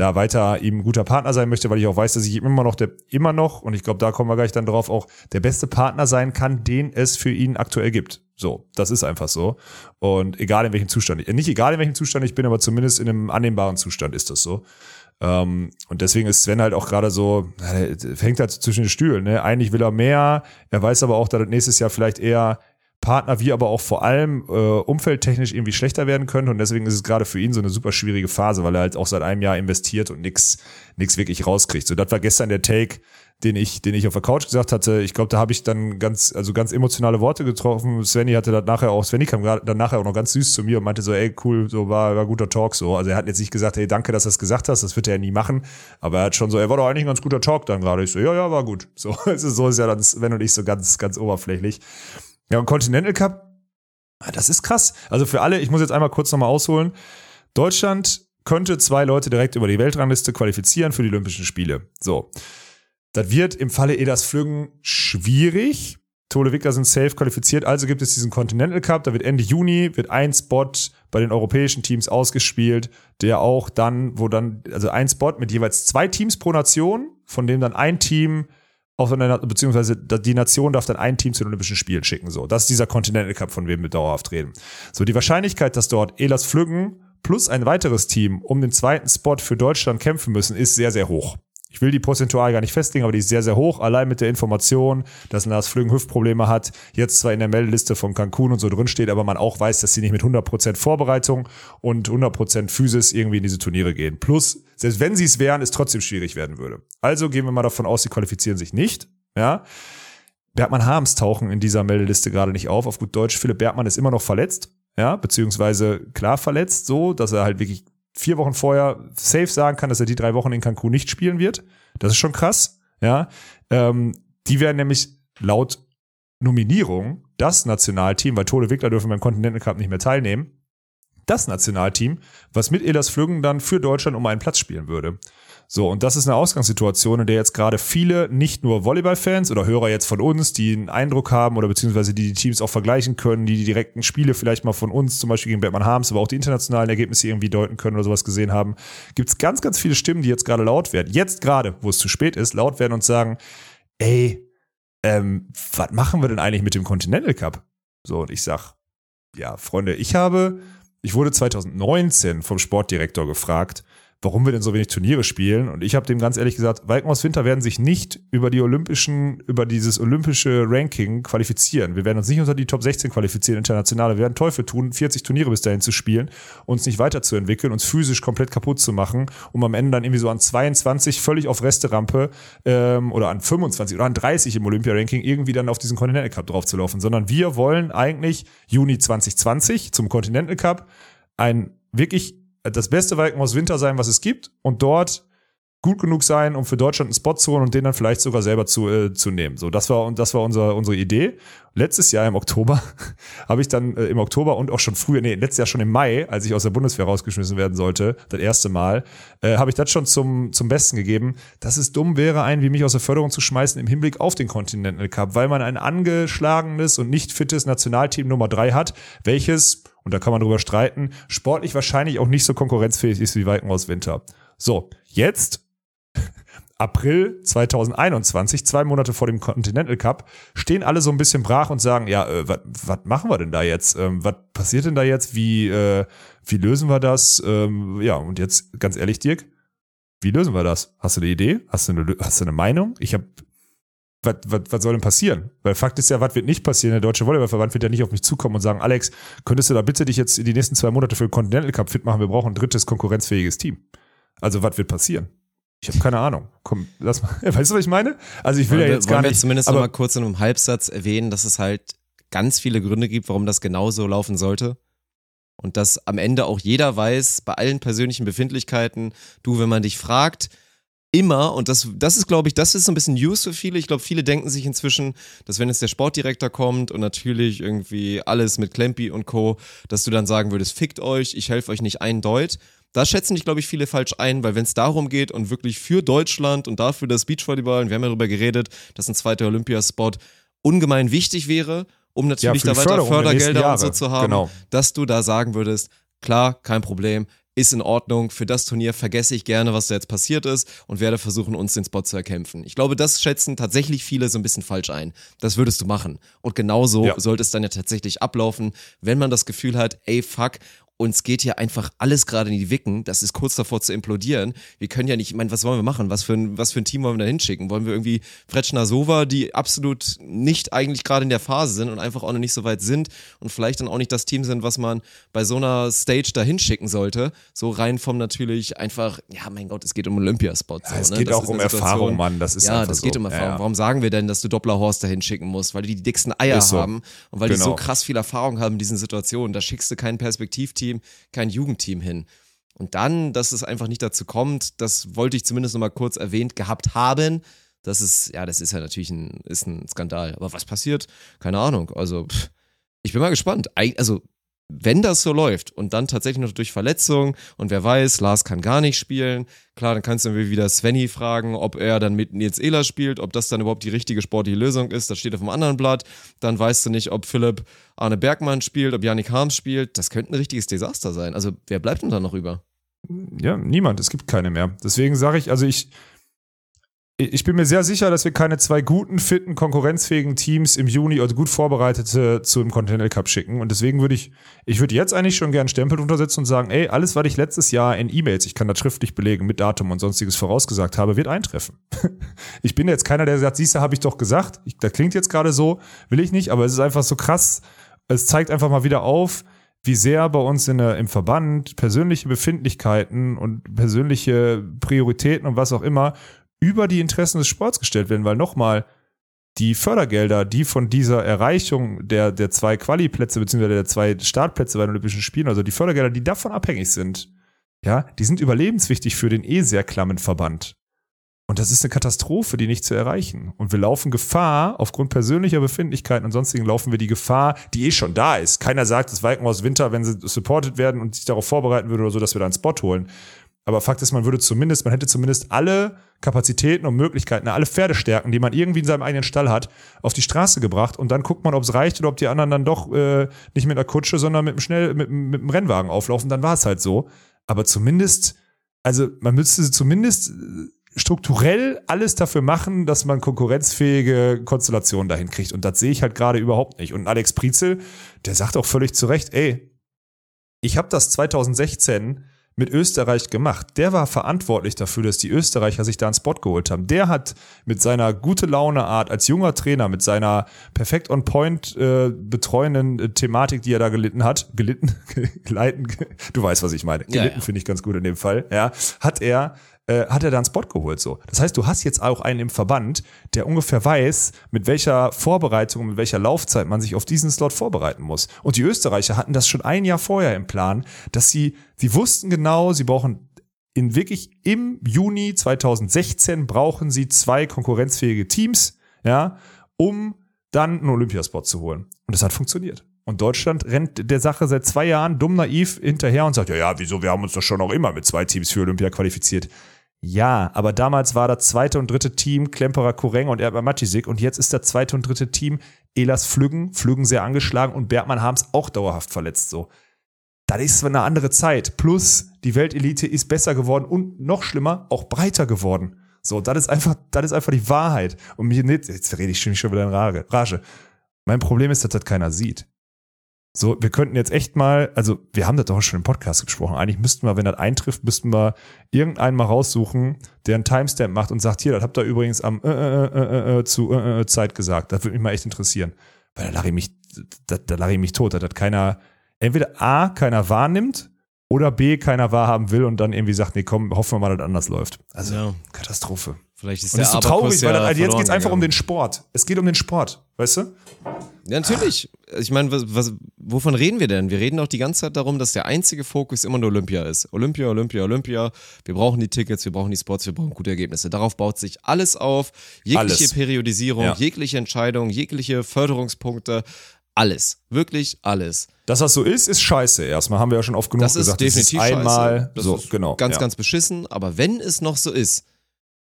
da weiter ihm guter Partner sein möchte, weil ich auch weiß, dass ich immer noch der, immer noch, und ich glaube, da kommen wir gleich dann drauf, auch der beste Partner sein kann, den es für ihn aktuell gibt. So, das ist einfach so. Und egal in welchem Zustand, nicht egal in welchem Zustand ich bin, aber zumindest in einem annehmbaren Zustand ist das so. Um, und deswegen ist Sven halt auch gerade so, hängt halt zwischen den Stühlen. Ne? Eigentlich will er mehr, er weiß aber auch, dass er nächstes Jahr vielleicht eher Partner wie aber auch vor allem äh, umfeldtechnisch irgendwie schlechter werden könnte. Und deswegen ist es gerade für ihn so eine super schwierige Phase, weil er halt auch seit einem Jahr investiert und nix nix wirklich rauskriegt. So, das war gestern der Take, den ich, den ich auf der Couch gesagt hatte. Ich glaube, da habe ich dann ganz, also ganz emotionale Worte getroffen. Svenny hatte dann nachher auch, Svenny kam dann nachher auch noch ganz süß zu mir und meinte so, ey, cool, so war, war guter Talk so. Also er hat jetzt nicht gesagt, hey, danke, dass du das gesagt hast, das wird er ja nie machen. Aber er hat schon so, er war doch eigentlich ein ganz guter Talk dann gerade. Ich so, ja, ja, war gut. So, so ist ja dann Sven und ich so ganz, ganz oberflächlich. Ja, und Continental Cup, ah, das ist krass. Also für alle, ich muss jetzt einmal kurz nochmal ausholen. Deutschland könnte zwei Leute direkt über die Weltrangliste qualifizieren für die Olympischen Spiele. So. Das wird im Falle Edas Flüggen schwierig. Tole Wickler sind safe qualifiziert, also gibt es diesen Continental Cup, da wird Ende Juni, wird ein Spot bei den europäischen Teams ausgespielt, der auch dann, wo dann, also ein Spot mit jeweils zwei Teams pro Nation, von dem dann ein Team auf eine, beziehungsweise die Nation darf dann ein Team zu den Olympischen Spielen schicken. So, das ist dieser Continental Cup, von dem wir dauerhaft reden. So, die Wahrscheinlichkeit, dass dort Elas Flüggen plus ein weiteres Team um den zweiten Spot für Deutschland kämpfen müssen, ist sehr, sehr hoch. Ich will die prozentual gar nicht festlegen, aber die ist sehr, sehr hoch. Allein mit der Information, dass Lars Flüggen Hüftprobleme hat, jetzt zwar in der Meldeliste von Cancun und so drin steht, aber man auch weiß, dass sie nicht mit 100% Vorbereitung und 100% Physis irgendwie in diese Turniere gehen. Plus, selbst wenn sie es wären, es trotzdem schwierig werden würde. Also gehen wir mal davon aus, sie qualifizieren sich nicht. Ja. Bergmann Harms tauchen in dieser Meldeliste gerade nicht auf. Auf gut Deutsch, Philipp Bergmann ist immer noch verletzt. Ja, beziehungsweise klar verletzt, so, dass er halt wirklich vier Wochen vorher safe sagen kann, dass er die drei Wochen in Cancun nicht spielen wird. Das ist schon krass. Ja, ähm, die werden nämlich laut Nominierung das Nationalteam, weil Tole Wickler dürfen beim Continental Cup nicht mehr teilnehmen, das Nationalteam, was mit Elas Flüggen dann für Deutschland um einen Platz spielen würde. So, und das ist eine Ausgangssituation, in der jetzt gerade viele, nicht nur Volleyballfans oder Hörer jetzt von uns, die einen Eindruck haben oder beziehungsweise die die Teams auch vergleichen können, die die direkten Spiele vielleicht mal von uns, zum Beispiel gegen Batman Harms, aber auch die internationalen Ergebnisse irgendwie deuten können oder sowas gesehen haben, gibt es ganz, ganz viele Stimmen, die jetzt gerade laut werden. Jetzt gerade, wo es zu spät ist, laut werden und sagen, ey, ähm, was machen wir denn eigentlich mit dem Continental Cup? So, und ich sag, ja, Freunde, ich habe, ich wurde 2019 vom Sportdirektor gefragt, warum wir denn so wenig Turniere spielen. Und ich habe dem ganz ehrlich gesagt, Walkenhaus Winter werden sich nicht über die olympischen, über dieses olympische Ranking qualifizieren. Wir werden uns nicht unter die Top 16 qualifizieren international. Wir werden Teufel tun, 40 Turniere bis dahin zu spielen, uns nicht weiterzuentwickeln, uns physisch komplett kaputt zu machen, um am Ende dann irgendwie so an 22 völlig auf Resterampe ähm, oder an 25 oder an 30 im Olympia-Ranking irgendwie dann auf diesen Continental Cup draufzulaufen. Sondern wir wollen eigentlich Juni 2020 zum Continental Cup ein wirklich das beste Walkenhaus Winter sein, was es gibt. Und dort gut genug sein, um für Deutschland einen Spot zu holen und den dann vielleicht sogar selber zu, äh, zu nehmen. So, das war, das war unser, unsere Idee. Letztes Jahr im Oktober habe ich dann äh, im Oktober und auch schon früher, nee, letztes Jahr schon im Mai, als ich aus der Bundeswehr rausgeschmissen werden sollte, das erste Mal, äh, habe ich das schon zum, zum Besten gegeben, dass es dumm wäre, einen wie mich aus der Förderung zu schmeißen im Hinblick auf den Continental Cup, weil man ein angeschlagenes und nicht fittes Nationalteam Nummer drei hat, welches und da kann man drüber streiten, sportlich wahrscheinlich auch nicht so konkurrenzfähig ist wie Walkenhaus Winter. So, jetzt April 2021, zwei Monate vor dem Continental Cup, stehen alle so ein bisschen brach und sagen, ja, äh, was machen wir denn da jetzt? Ähm, was passiert denn da jetzt? Wie, äh, wie lösen wir das? Ähm, ja, und jetzt ganz ehrlich, Dirk, wie lösen wir das? Hast du eine Idee? Hast du eine, hast du eine Meinung? Ich habe was, was, was soll denn passieren? Weil Fakt ist ja, was wird nicht passieren? Der Deutsche Volleyballverband wird ja nicht auf mich zukommen und sagen, Alex, könntest du da bitte dich jetzt die nächsten zwei Monate für den Continental Cup fit machen? Wir brauchen ein drittes konkurrenzfähiges Team. Also was wird passieren? Ich habe keine Ahnung. Komm, lass mal. Weißt du, was ich meine? Also ich will wollen ja jetzt gar nicht. Wir zumindest noch mal kurz in einem Halbsatz erwähnen, dass es halt ganz viele Gründe gibt, warum das genauso laufen sollte. Und dass am Ende auch jeder weiß, bei allen persönlichen Befindlichkeiten, du, wenn man dich fragt, immer, und das, das ist, glaube ich, das ist so ein bisschen News für viele. Ich glaube, viele denken sich inzwischen, dass wenn jetzt der Sportdirektor kommt und natürlich irgendwie alles mit Klempi und Co., dass du dann sagen würdest, fickt euch, ich helfe euch nicht ein Deut. Da schätzen dich, glaube ich, viele falsch ein, weil wenn es darum geht und wirklich für Deutschland und dafür das Beachvolleyball, und wir haben ja darüber geredet, dass ein zweiter Olympiaspot ungemein wichtig wäre, um natürlich ja, da weiter Fördergelder und so zu haben, genau. dass du da sagen würdest, klar, kein Problem, ist in Ordnung. Für das Turnier vergesse ich gerne, was da jetzt passiert ist und werde versuchen, uns den Spot zu erkämpfen. Ich glaube, das schätzen tatsächlich viele so ein bisschen falsch ein. Das würdest du machen. Und genauso ja. sollte es dann ja tatsächlich ablaufen, wenn man das Gefühl hat, ey, fuck, uns geht hier einfach alles gerade in die Wicken. Das ist kurz davor zu implodieren. Wir können ja nicht, ich meine, was wollen wir machen? Was für ein, was für ein Team wollen wir da hinschicken? Wollen wir irgendwie Fretschner Sova, die absolut nicht eigentlich gerade in der Phase sind und einfach auch noch nicht so weit sind und vielleicht dann auch nicht das Team sind, was man bei so einer Stage da hinschicken sollte? So rein vom natürlich einfach, ja, mein Gott, es geht um Olympiaspot. Ja, es ne? geht das auch um Erfahrung, Mann. Das ist ja, das so. geht um Erfahrung. Ja, ja. Warum sagen wir denn, dass du Dopplerhorst da hinschicken musst? Weil die die dicksten Eier so. haben und weil genau. die so genau. krass viel Erfahrung haben in diesen Situationen. Da schickst du kein Perspektivteam Team, kein Jugendteam hin. Und dann, dass es einfach nicht dazu kommt, das wollte ich zumindest noch mal kurz erwähnt gehabt haben. Das ist, ja, das ist ja natürlich ein, ist ein Skandal. Aber was passiert? Keine Ahnung. Also, pff, ich bin mal gespannt. Also, wenn das so läuft und dann tatsächlich noch durch Verletzung und wer weiß, Lars kann gar nicht spielen, klar, dann kannst du wieder Svenny fragen, ob er dann mit Nils Ehler spielt, ob das dann überhaupt die richtige sportliche Lösung ist, das steht auf dem anderen Blatt, dann weißt du nicht, ob Philipp Arne Bergmann spielt, ob Yannick Harms spielt, das könnte ein richtiges Desaster sein. Also wer bleibt denn da noch über? Ja, niemand, es gibt keine mehr. Deswegen sage ich, also ich, ich bin mir sehr sicher, dass wir keine zwei guten, fitten, konkurrenzfähigen Teams im Juni oder gut vorbereitete zu einem Continental Cup schicken. Und deswegen würde ich, ich würde jetzt eigentlich schon gern Stempel untersetzen und sagen, ey, alles, was ich letztes Jahr in E-Mails, ich kann das schriftlich belegen, mit Datum und sonstiges vorausgesagt habe, wird eintreffen. ich bin jetzt keiner, der sagt, siehst du, habe ich doch gesagt. Ich, das klingt jetzt gerade so, will ich nicht, aber es ist einfach so krass. Es zeigt einfach mal wieder auf, wie sehr bei uns in der, im Verband persönliche Befindlichkeiten und persönliche Prioritäten und was auch immer über die Interessen des Sports gestellt werden, weil nochmal, die Fördergelder, die von dieser Erreichung der, der zwei Quali-Plätze beziehungsweise der zwei Startplätze bei den Olympischen Spielen, also die Fördergelder, die davon abhängig sind, ja, die sind überlebenswichtig für den eh sehr klammen Verband. Und das ist eine Katastrophe, die nicht zu erreichen. Und wir laufen Gefahr, aufgrund persönlicher Befindlichkeiten und sonstigen laufen wir die Gefahr, die eh schon da ist. Keiner sagt, das Walkenhaus Winter, wenn sie supported werden und sich darauf vorbereiten würde oder so, dass wir da einen Spot holen. Aber Fakt ist, man würde zumindest, man hätte zumindest alle Kapazitäten und Möglichkeiten, alle Pferdestärken, die man irgendwie in seinem eigenen Stall hat, auf die Straße gebracht und dann guckt man, ob es reicht oder ob die anderen dann doch äh, nicht mit einer Kutsche, sondern mit einem schnell mit, mit einem Rennwagen auflaufen. Dann war es halt so. Aber zumindest, also man müsste zumindest äh, strukturell alles dafür machen, dass man konkurrenzfähige Konstellationen dahin kriegt. Und das sehe ich halt gerade überhaupt nicht. Und Alex Prizel, der sagt auch völlig zu Recht, ey, ich habe das 2016 mit Österreich gemacht. Der war verantwortlich dafür, dass die Österreicher sich da einen Spot geholt haben. Der hat mit seiner gute Laune Art als junger Trainer, mit seiner perfekt on point äh, betreuenden äh, Thematik, die er da gelitten hat, gelitten, geleiten, du weißt, was ich meine. Gelitten Ja, ja. finde ich ganz gut in dem Fall. Ja, hat er äh, hat er da einen Spot geholt so. Das heißt, du hast jetzt auch einen im Verband, der ungefähr weiß, mit welcher Vorbereitung, mit welcher Laufzeit man sich auf diesen Slot vorbereiten muss. Und die Österreicher hatten das schon ein Jahr vorher im Plan, dass sie, sie wussten genau, sie brauchen in wirklich im Juni 2016 brauchen sie zwei konkurrenzfähige Teams, ja, um dann einen Olympiaspot zu holen. Und das hat funktioniert. Und Deutschland rennt der Sache seit zwei Jahren dumm naiv hinterher und sagt, ja, ja, wieso, wir haben uns doch schon auch immer mit zwei Teams für Olympia qualifiziert. Ja, aber damals war das zweite und dritte Team Klemperer Kureng und Erdmann Matisik und jetzt ist das zweite und dritte Team Elas Flüggen, Flüggen sehr angeschlagen und Bergmann Harms auch dauerhaft verletzt so. Das ist eine andere Zeit. Plus, die Weltelite ist besser geworden und noch schlimmer, auch breiter geworden. So, das ist einfach, das ist einfach die Wahrheit. Und mir jetzt rede ich schon wieder in. Rage. Mein Problem ist, dass das keiner sieht. So, wir könnten jetzt echt mal, also wir haben das doch schon im Podcast gesprochen. Eigentlich müssten wir, wenn das eintrifft, müssten wir irgendeinen mal raussuchen, der einen Timestamp macht und sagt, hier, das habt ihr übrigens am äh, äh, äh, äh, zu äh, äh, Zeit gesagt. Das würde mich mal echt interessieren. Weil da lache ich mich, da, da lache ich mich tot, dass das keiner, entweder A, keiner wahrnimmt oder B, keiner wahrhaben will und dann irgendwie sagt, nee, komm, hoffen wir mal, dass das anders läuft. Also, Ja. Katastrophe. Vielleicht ist Und der das ist so traurig, weil das, jetzt verloren geht es einfach um den Sport. Es geht um den Sport, weißt du? Ja, natürlich. Ich meine, was, was, wovon reden wir denn? Wir reden doch die ganze Zeit darum, dass der einzige Fokus immer nur Olympia ist. Olympia, Olympia, Olympia. Wir brauchen die Tickets, wir brauchen die Spots, wir brauchen gute Ergebnisse. Darauf baut sich alles auf. Jegliche Alles. Periodisierung, Ja. jegliche Entscheidung, jegliche Förderungspunkte. Alles. Wirklich alles. Dass das so ist, ist scheiße. Erstmal haben wir ja schon oft genug Das ist gesagt. definitiv das ist einmal scheiße. Das so, ist genau. Ganz, ja. ganz beschissen. Aber wenn es noch so ist,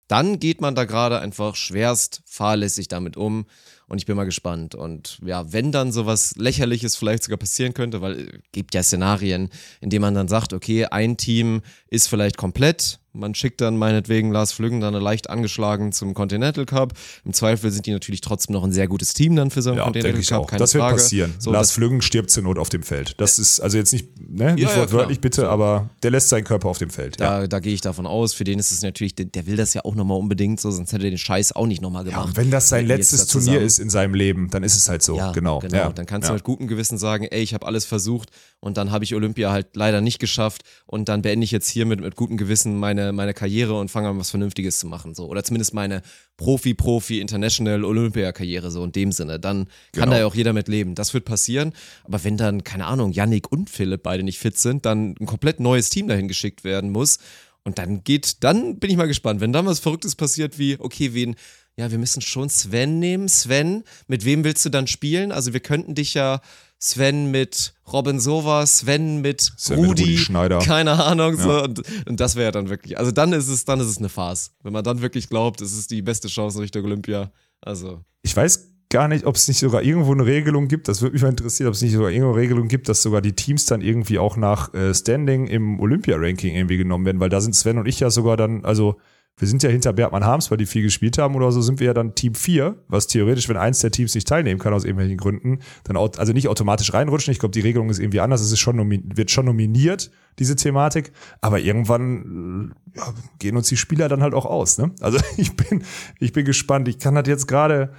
dann geht man da gerade einfach schwerst fahrlässig damit um. Und ich bin mal gespannt. Und ja, wenn dann sowas Lächerliches vielleicht sogar passieren könnte, weil es gibt ja Szenarien, in denen man dann sagt, okay, ein Team ist vielleicht komplett. Man schickt dann meinetwegen Lars Flüggen dann leicht angeschlagen zum Continental Cup. Im Zweifel sind die natürlich trotzdem noch ein sehr gutes Team dann für so einen Ja, Continental Cup. auch. Keine Das wird Frage. passieren. So, Lars Flüggen stirbt zur Not auf dem Feld. Das ist also jetzt nicht, ne, nicht Ja, ja, wortwörtlich klar. bitte, aber der lässt seinen Körper auf dem Feld. Da, ja. da gehe ich davon aus. Für den ist es natürlich, der, der will das ja auch nochmal unbedingt so, sonst hätte er den Scheiß auch nicht nochmal Ja, gemacht. und wenn das sein Wenn letztes Turnier ist in seinem Leben, dann ist es halt so. Ja, genau. genau. Ja. Dann kannst ja. du mit gutem Gewissen sagen, ey, ich habe alles versucht und dann habe ich Olympia halt leider nicht geschafft und dann beende ich jetzt hiermit mit gutem Gewissen meine, meine Karriere und fange an, was Vernünftiges zu machen. So. Oder zumindest meine Profi, Profi, International Olympia-Karriere, so in dem Sinne. Dann kann Genau. da ja auch jeder mit leben. Das wird passieren. Aber wenn dann, keine Ahnung, Yannick und Philipp beide nicht fit sind, dann ein komplett neues Team dahin geschickt werden muss. Und dann geht, dann bin ich mal gespannt, wenn dann was Verrücktes passiert wie, okay, wen, ja, wir müssen schon Sven nehmen. Sven, mit wem willst du dann spielen? Also wir könnten dich ja Sven mit Robin Sova, Sven mit Sven Rudi, Rudi Schneider. keine Ahnung, so. Ja. Und, und das wäre ja dann wirklich, also dann ist es, dann ist es eine Farce. Wenn man dann wirklich glaubt, es ist die beste Chance Richtung Olympia. Also, Ich weiß gar nicht, ob es nicht sogar irgendwo eine Regelung gibt, das würde mich mal interessieren, ob es nicht sogar irgendwo eine Regelung gibt, dass sogar die Teams dann irgendwie auch nach äh, Standing im Olympia-Ranking irgendwie genommen werden, weil da sind Sven und ich ja sogar dann, also wir sind ja hinter Bergmann Harms, weil die viel gespielt haben oder so, sind wir ja dann Team 4, was theoretisch, wenn eins der Teams nicht teilnehmen kann aus irgendwelchen Gründen, dann au- also nicht automatisch reinrutschen. Ich glaube, die Regelung ist irgendwie anders. Es ist schon wird schon nominiert, diese Thematik. Aber irgendwann ja, gehen uns die Spieler dann halt auch aus. Ne? Also ich bin, ich bin gespannt. Ich kann das jetzt gerade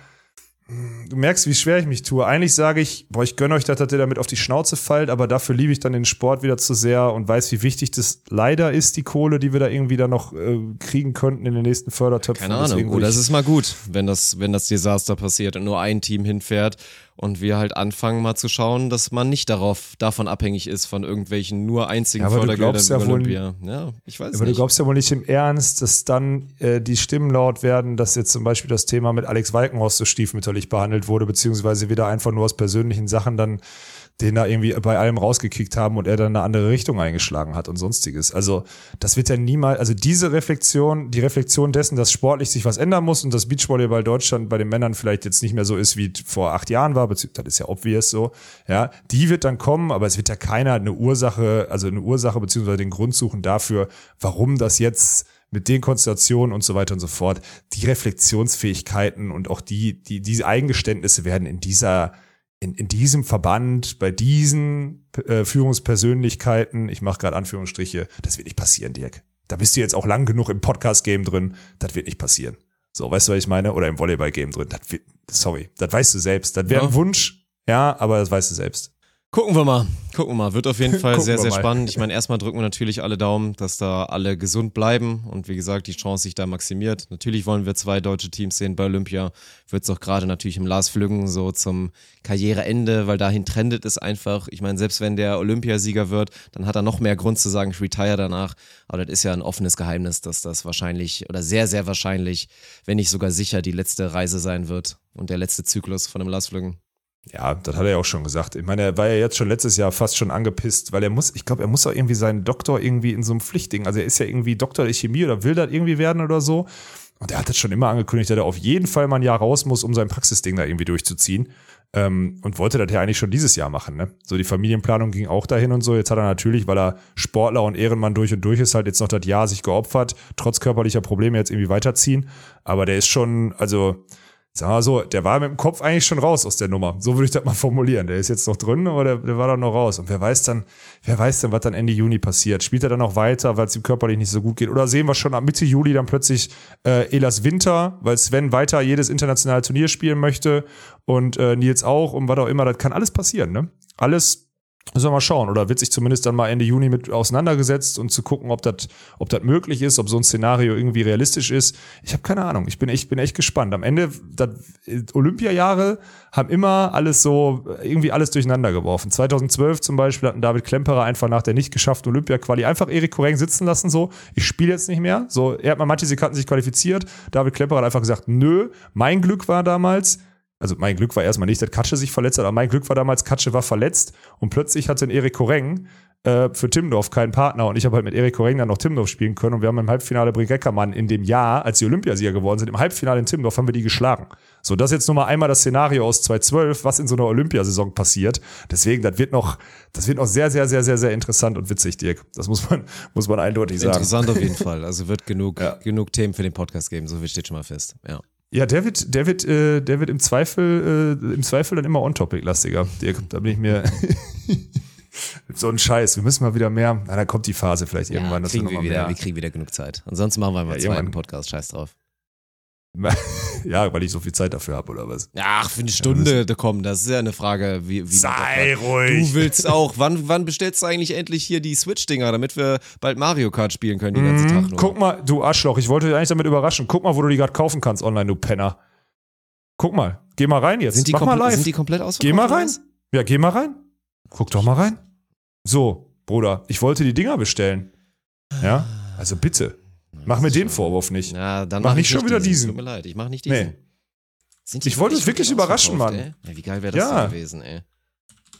du merkst, wie schwer ich mich tue. Eigentlich sage ich, boah, ich gönne euch, dass ihr damit auf die Schnauze fallt, aber dafür liebe ich dann den Sport wieder zu sehr und weiß, wie wichtig das leider ist, die Kohle, die wir da irgendwie dann noch äh, kriegen könnten in den nächsten Fördertöpfen. keine Ahnung. Deswegen Oder es ist mal gut, wenn das, wenn das Desaster passiert und nur ein Team hinfährt und wir halt anfangen mal zu schauen, dass man nicht darauf, davon abhängig ist von irgendwelchen nur einzigen Ja, aber du Fördergeldern glaubst über ja wohl- Olympia. Ja, ich weiß aber du nicht. glaubst ja wohl nicht im Ernst, dass dann äh, die Stimmen laut werden, dass jetzt zum Beispiel das Thema mit Alex Walkenhorst so stiefmütterlich behandelt wurde, beziehungsweise wieder einfach nur aus persönlichen Sachen dann den da irgendwie bei allem rausgekickt haben und er dann eine andere Richtung eingeschlagen hat und sonstiges. Also das wird ja niemals, also diese Reflexion, die Reflexion dessen, dass sportlich sich was ändern muss und dass Beachvolleyball Deutschland bei den Männern vielleicht jetzt nicht mehr so ist, wie vor acht Jahren war, das ist ja obvious so, ja, die wird dann kommen, aber es wird ja keiner eine Ursache, also eine Ursache beziehungsweise den Grund suchen dafür, warum das jetzt mit den Konstellationen und so weiter und so fort, die Reflexionsfähigkeiten und auch die, die, diese Eingeständnisse werden in dieser in, in diesem Verband, bei diesen äh, Führungspersönlichkeiten, ich mache gerade Anführungsstriche, das wird nicht passieren, Dirk. Da bist du jetzt auch lang genug im Podcast-Game drin, das wird nicht passieren. So, weißt du, was ich meine? Oder im Volleyball-Game drin. Das wird, sorry, das weißt du selbst. Das wäre ja. ein Wunsch, ja, aber das weißt du selbst. Gucken wir mal. Gucken wir mal. Wird auf jeden Fall sehr, sehr spannend. Ich meine, erstmal drücken wir natürlich alle Daumen, dass da alle gesund bleiben und wie gesagt, die Chance sich da maximiert. Natürlich wollen wir zwei deutsche Teams sehen bei Olympia. Wird es auch gerade natürlich im Lars Flüggen so zum Karriereende, weil dahin trendet es einfach. Ich meine, selbst wenn der Olympiasieger wird, dann hat er noch mehr Grund zu sagen, ich retire danach. Aber das ist ja ein offenes Geheimnis, dass das wahrscheinlich oder sehr, sehr wahrscheinlich, wenn nicht sogar sicher, die letzte Reise sein wird und der letzte Zyklus von dem Lars Flüggen. Ja, das hat er ja auch schon gesagt. Ich meine, er war ja jetzt schon letztes Jahr fast schon angepisst, weil er muss, ich glaube, er muss auch irgendwie seinen Doktor irgendwie in so einem Pflichtding, also er ist ja irgendwie Doktor der Chemie oder will das irgendwie werden oder so. Und er hat das schon immer angekündigt, dass er auf jeden Fall mal ein Jahr raus muss, um sein Praxisding da irgendwie durchzuziehen. Ähm, und wollte das ja eigentlich schon dieses Jahr machen. Ne? So die Familienplanung ging auch dahin und so. Jetzt hat er natürlich, weil er Sportler und Ehrenmann durch und durch ist, halt jetzt noch das Jahr sich geopfert, trotz körperlicher Probleme jetzt irgendwie weiterziehen. Aber der ist schon, also Sag mal so, der war mit dem Kopf eigentlich schon raus aus der Nummer. So würde ich das mal formulieren. Der ist jetzt noch drin, aber der, der war dann noch raus. Und wer weiß dann, wer weiß denn, was dann Ende Juni passiert? Spielt er dann noch weiter, weil es ihm körperlich nicht so gut geht? Oder sehen wir schon ab Mitte Juli dann plötzlich äh, Elas Winter, weil Sven weiter jedes internationale Turnier spielen möchte und äh, Nils auch und was auch immer. Das kann alles passieren, ne? Alles Müssen wir mal schauen. Oder wird sich zumindest dann mal Ende Juni mit auseinandergesetzt und zu gucken, ob das ob möglich ist, ob so ein Szenario irgendwie realistisch ist. Ich habe keine Ahnung. Ich bin echt, bin echt gespannt. Am Ende, das Olympiajahre haben immer alles so, irgendwie alles durcheinander geworfen. 2012 zum Beispiel hatten David Klemperer einfach nach der nicht geschafften Olympia-Quali einfach Erik Koreng sitzen lassen, so, ich spiele jetzt nicht mehr. So, er hat mal Matisik hatten sich qualifiziert. David Klemperer hat einfach gesagt, nö, mein Glück war damals, also mein Glück war erstmal nicht, dass Katsche sich verletzt hat, aber mein Glück war damals, Katsche war verletzt und plötzlich hatte ein Erik Koreng äh, für Timdorf keinen Partner und ich habe halt mit Erik Koreng dann noch Timdorf spielen können und wir haben im Halbfinale Brick-Eckermann in dem Jahr, als die Olympiasieger geworden sind, im Halbfinale in Timdorf haben wir die geschlagen. So, das ist jetzt nur mal einmal das Szenario aus 2012, was in so einer Olympiasaison passiert. Deswegen, das wird noch, das wird noch sehr, sehr, sehr, sehr, sehr interessant und witzig, Dirk. Das muss man, muss man eindeutig sagen. Interessant auf jeden Fall. Also wird genug, ja. genug Themen für den Podcast geben, so viel steht schon mal fest. Ja. Ja, der wird, der wird, äh, der wird im Zweifel, äh, im Zweifel dann immer on-topic-lastiger. Da bin ich mir so ein Scheiß. Wir müssen mal wieder mehr. Na, da kommt die Phase vielleicht ja, irgendwann. Kriegen wir, wieder, wir kriegen wieder genug Zeit. Ansonsten machen wir mal ja, einen Podcast. Scheiß drauf. ja, weil ich so viel Zeit dafür habe, oder was? Ach, für eine Stunde, ja, komm, das ist ja eine Frage, wie, wie Sei ruhig. Du willst auch. Wann, wann bestellst du eigentlich endlich hier die Switch-Dinger, damit wir bald Mario Kart spielen können, die ganze mhm. Tag nur? Guck mal, du Arschloch, ich wollte dich eigentlich damit überraschen. Guck mal, wo du die gerade kaufen kannst online, du Penner. Guck mal, geh mal rein jetzt. Sind die, Mach mal live. Sind die komplett ausverkauft? Geh mal rein. Ja, geh mal rein. Guck doch mal rein. So, Bruder, ich wollte die Dinger bestellen. Ja, also bitte. Mach mir den Vorwurf nicht. Ja, dann mach, mach nicht schon wieder diesen. Tut mir leid, ich mach nicht diesen. Nee. ich wollte es wirklich überraschen, Mann. Ja, wie geil wäre das ja. gewesen, ey.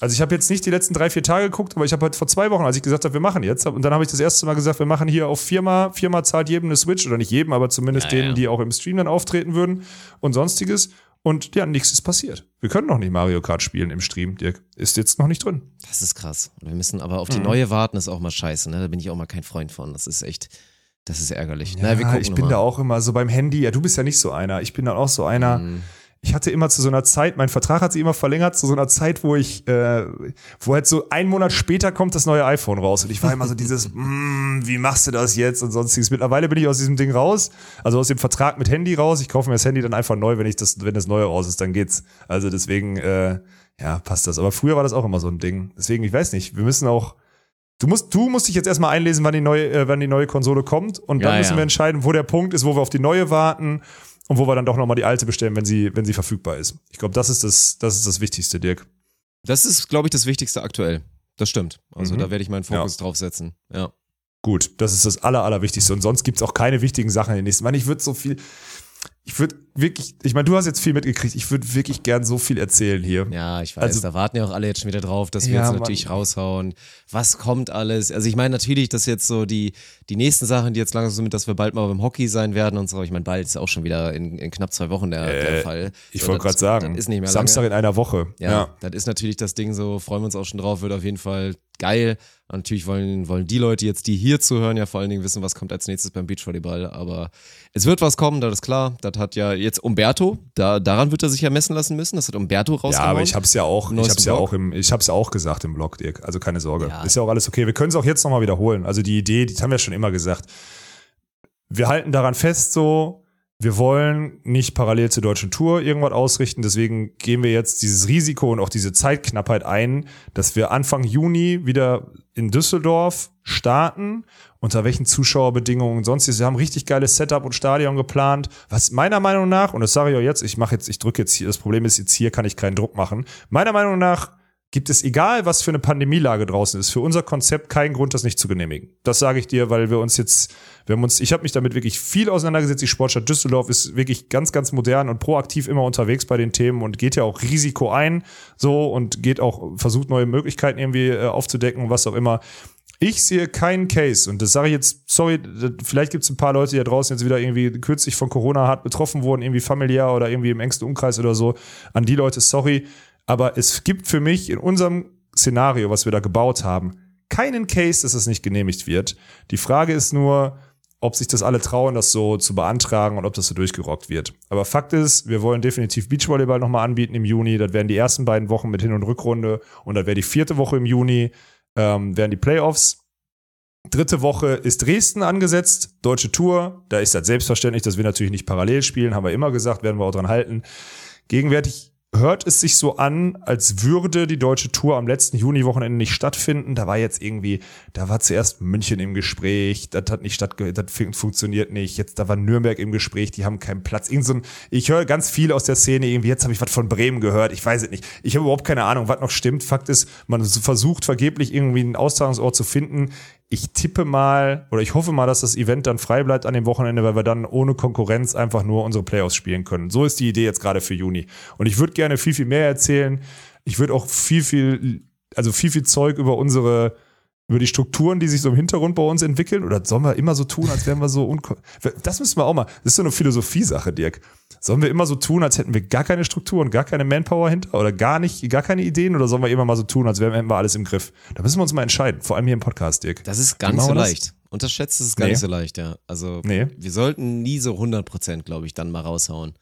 Also ich habe jetzt nicht die letzten drei, vier Tage geguckt, aber ich habe halt vor zwei Wochen, als ich gesagt habe, wir machen jetzt, und dann habe ich das erste Mal gesagt, wir machen hier auf Firma, Firma zahlt jedem eine Switch, oder nicht jedem, aber zumindest ja, denen, ja. die auch im Stream dann auftreten würden und sonstiges. Und ja, nichts ist passiert. Wir können noch nicht Mario Kart spielen im Stream, Dirk. Ist jetzt noch nicht drin. Das ist krass. Wir müssen aber auf die mhm. neue warten, ist auch mal scheiße, ne? Da bin ich auch mal kein Freund von. Das ist echt, das ist ärgerlich. Ja, Na, ich bin mal. da auch immer so beim Handy. Ja, du bist ja nicht so einer. Ich bin dann auch so einer. Mhm. Ich hatte immer zu so einer Zeit, mein Vertrag hat sich immer verlängert, zu so einer Zeit, wo ich, äh, wo halt so ein Monat später kommt das neue iPhone raus. Und ich war immer so dieses, mm, wie machst du das jetzt und sonstiges. Mittlerweile bin ich aus diesem Ding raus, also aus dem Vertrag mit Handy raus. Ich kaufe mir das Handy dann einfach neu, wenn ich das, wenn das neue raus ist, dann geht's. Also deswegen, äh, ja, passt das. Aber früher war das auch immer so ein Ding. Deswegen, ich weiß nicht, wir müssen auch, Du musst, du musst dich jetzt erstmal einlesen, wann die neue, äh, wann die neue Konsole kommt. Und dann ja, müssen ja. wir entscheiden, wo der Punkt ist, wo wir auf die neue warten und wo wir dann doch nochmal die alte bestellen, wenn sie, wenn sie verfügbar ist. Ich glaube, das ist das, das ist das Wichtigste, Dirk. Das ist, glaube ich, das Wichtigste aktuell. Das stimmt. Also mhm. da werde ich meinen Fokus ja. drauf setzen. Ja. Gut, das ist das Aller, Allerwichtigste. Und sonst gibt es auch keine wichtigen Sachen in den nächsten. Ich meine, ich würde so viel, ich würde wirklich, ich meine, du hast jetzt viel mitgekriegt, ich würde wirklich gern so viel erzählen hier. Ja, ich weiß, also, da warten ja auch alle jetzt schon wieder drauf, dass wir ja, jetzt natürlich Mann. raushauen. Was kommt alles? Also ich meine natürlich, dass jetzt so die, die nächsten Sachen, die jetzt langsam sind, dass wir bald mal beim Hockey sein werden und so. Ich meine, bald ist auch schon wieder in, in knapp zwei Wochen der, äh, der Fall. Ich so, wollte gerade sagen, ist nicht mehr Samstag lange. in einer Woche. Ja, ja, das ist natürlich das Ding so, freuen wir uns auch schon drauf, wird auf jeden Fall geil. Und natürlich wollen, wollen die Leute jetzt, die hier zuhören, ja vor allen Dingen wissen, was kommt als nächstes beim Beachvolleyball. Aber es wird was kommen, das ist klar. Das hat ja jetzt Umberto, da, daran wird er sich ja messen lassen müssen. Das hat Umberto rausgehauen. Ja, aber ich habe es ja auch, ich hab's ja auch im, ich habe ja auch gesagt im Blog, Dirk. Also keine Sorge. Ja. Ist ja auch alles okay. Wir können es auch jetzt nochmal wiederholen. Also die Idee, die haben wir schon immer gesagt. Wir halten daran fest, so, wir wollen nicht parallel zur deutschen Tour irgendwas ausrichten. Deswegen gehen wir jetzt dieses Risiko und auch diese Zeitknappheit ein, dass wir Anfang Juni wieder in Düsseldorf starten. Unter welchen Zuschauerbedingungen und sonstiges. Wir haben richtig geiles Setup und Stadion geplant. Was meiner Meinung nach, und das sage ich auch jetzt, ich mache jetzt, ich drücke jetzt hier, das Problem ist jetzt hier kann ich keinen Druck machen. Meiner Meinung nach gibt es, egal was für eine Pandemielage draußen ist, für unser Konzept keinen Grund, das nicht zu genehmigen. Das sage ich dir, weil wir uns jetzt, wir haben uns, ich habe mich damit wirklich viel auseinandergesetzt. Die Sportstadt Düsseldorf ist wirklich ganz, ganz modern und proaktiv immer unterwegs bei den Themen und geht ja auch Risiko ein, so und geht auch, versucht neue Möglichkeiten irgendwie äh, aufzudecken, was auch immer. Ich sehe keinen Case und das sage ich jetzt, sorry, vielleicht gibt es ein paar Leute, die da draußen jetzt wieder irgendwie kürzlich von Corona hart betroffen wurden, irgendwie familiär oder irgendwie im engsten Umkreis oder so. An die Leute, sorry. Aber es gibt für mich in unserem Szenario, was wir da gebaut haben, keinen Case, dass es nicht genehmigt wird. Die Frage ist nur, ob sich das alle trauen, das so zu beantragen und ob das so durchgerockt wird. Aber Fakt ist, wir wollen definitiv Beachvolleyball nochmal anbieten im Juni. Das werden die ersten beiden Wochen mit Hin- und Rückrunde und das wäre die vierte Woche im Juni, ähm, wären die Playoffs. Dritte Woche ist Dresden angesetzt, deutsche Tour. Da ist das selbstverständlich, dass wir natürlich nicht parallel spielen, haben wir immer gesagt, werden wir auch dran halten. Gegenwärtig hört es sich so an, als würde die deutsche Tour am letzten Juni-Wochenende nicht stattfinden. Da war jetzt irgendwie, da war zuerst München im Gespräch, das hat nicht stattge das fun- funktioniert nicht. Jetzt da war Nürnberg im Gespräch, die haben keinen Platz. Irgend so ein, ich höre ganz viel aus der Szene irgendwie. Jetzt habe ich was von Bremen gehört, ich weiß es nicht. Ich habe überhaupt keine Ahnung, was noch stimmt. Fakt ist, man versucht vergeblich irgendwie einen Austragungsort zu finden. Ich tippe mal oder ich hoffe mal, dass das Event dann frei bleibt an dem Wochenende, weil wir dann ohne Konkurrenz einfach nur unsere Playoffs spielen können. So ist die Idee jetzt gerade für Juni. Und ich würde gerne viel, viel mehr erzählen. Ich würde auch viel, viel, also viel, viel Zeug über unsere, über die Strukturen, die sich so im Hintergrund bei uns entwickeln. Oder sollen wir immer so tun, als wären wir so unko Das müssen wir auch mal. Das ist so eine Philosophie-Sache, Dirk. Sollen wir immer so tun, als hätten wir gar keine Strukturen, gar keine Manpower hinter oder gar nicht, gar keine Ideen? Oder sollen wir immer mal so tun, als wären hätten wir alles im Griff? Da müssen wir uns mal entscheiden. Vor allem hier im Podcast, Dirk. Das ist gar nicht so leicht. Unterschätzt ist es gar Nee. nicht so leicht, ja. Also Nee. wir sollten nie so 100%, glaube ich, dann mal raushauen.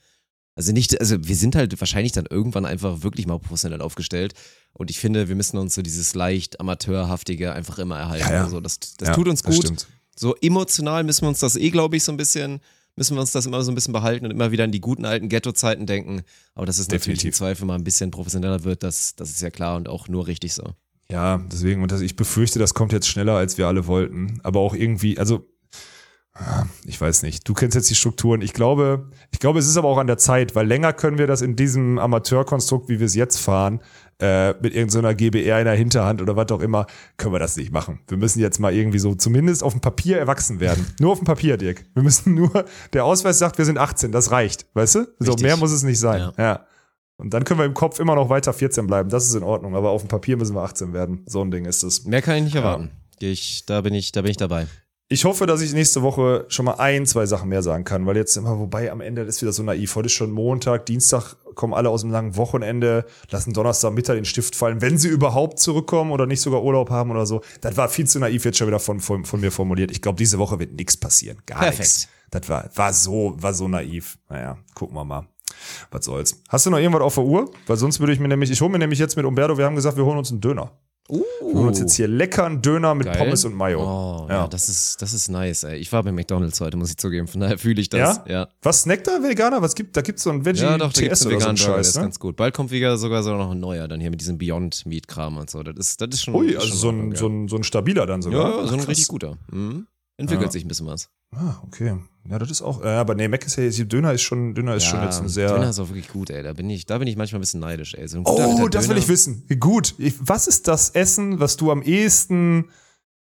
Also nicht, also wir sind halt wahrscheinlich dann irgendwann einfach wirklich mal professionell aufgestellt. Und ich finde, wir müssen uns so dieses leicht amateurhaftige einfach immer erhalten. Ja, ja. Also das, das Ja, tut uns gut. stimmt. So emotional müssen wir uns das eh, glaube ich, so ein bisschen, müssen wir uns das immer so ein bisschen behalten und immer wieder an die guten alten Ghetto-Zeiten denken. Aber dass es natürlich im. Zweifel mal ein bisschen professioneller wird, das, das ist ja klar und auch nur richtig so. Ja, deswegen, und das, ich befürchte, das kommt jetzt schneller, als wir alle wollten. Aber auch irgendwie, also, ich weiß nicht. Du kennst jetzt die Strukturen. Ich glaube, ich glaube, es ist aber auch an der Zeit, weil länger können wir das in diesem Amateurkonstrukt, wie wir es jetzt fahren, äh, mit irgendeiner GBR in der Hinterhand oder was auch immer, können wir das nicht machen. Wir müssen jetzt mal irgendwie so zumindest auf dem Papier erwachsen werden. nur auf dem Papier, Dirk. Wir müssen nur, der Ausweis sagt, wir sind 18, das reicht. Weißt du? So Richtig. mehr muss es nicht sein. Ja. ja. Und dann können wir im Kopf immer noch weiter 14 bleiben. Das ist in Ordnung. Aber auf dem Papier müssen wir 18 werden. So ein Ding ist es. Mehr kann ich nicht erwarten. Ich, da bin ich, da bin ich dabei. Ich hoffe, dass ich nächste Woche schon mal ein, zwei Sachen mehr sagen kann, weil jetzt immer, wobei am Ende ist wieder so naiv. Heute ist schon Montag, Dienstag kommen alle aus dem langen Wochenende, lassen Donnerstag Mittag den Stift fallen, wenn sie überhaupt zurückkommen oder nicht sogar Urlaub haben oder so. Das war viel zu naiv jetzt schon wieder von, von, von mir formuliert. Ich glaube, diese Woche wird nichts passieren. Gar nichts. Das war, war so, war so naiv. Naja, gucken wir mal. Was soll's. Hast du noch irgendwas auf der Uhr? Weil sonst würde ich mir nämlich, ich hole mir nämlich jetzt mit Umberto, wir haben gesagt, wir holen uns einen Döner. Wir holen uns jetzt hier leckeren Döner mit Geil. Pommes und Mayo. Oh, ja. Ja. das ist, das ist nice, ey. Ich war bei McDonalds heute, muss ich zugeben. Von daher fühle ich das. Ja? Ja. Was snackt da Veganer? Was gibt? Da gibt's so ein Veggie Ja, doch, da gibt's TS einen oder so veganen ein Burger, Scheiß, ist ne? ganz gut. Bald kommt wieder sogar so noch ein neuer, dann hier mit diesem Beyond Meat Kram und so. Das ist, das ist schon. Ui, also schon so ein, so ein, so ein stabiler dann sogar. Ja, ja, so ein Ach, richtig guter. Mhm. Entwickelt sich ein bisschen was. Ah, okay. Ja, das ist auch. Ja, aber nee, Mac ist ja Döner ist schon, Döner ist schon jetzt ein sehr. Döner ist auch wirklich gut, ey. Da bin ich, da bin ich manchmal ein bisschen neidisch, ey. So oh, das will ich wissen. Gut. Ich, was ist das Essen, was du am ehesten.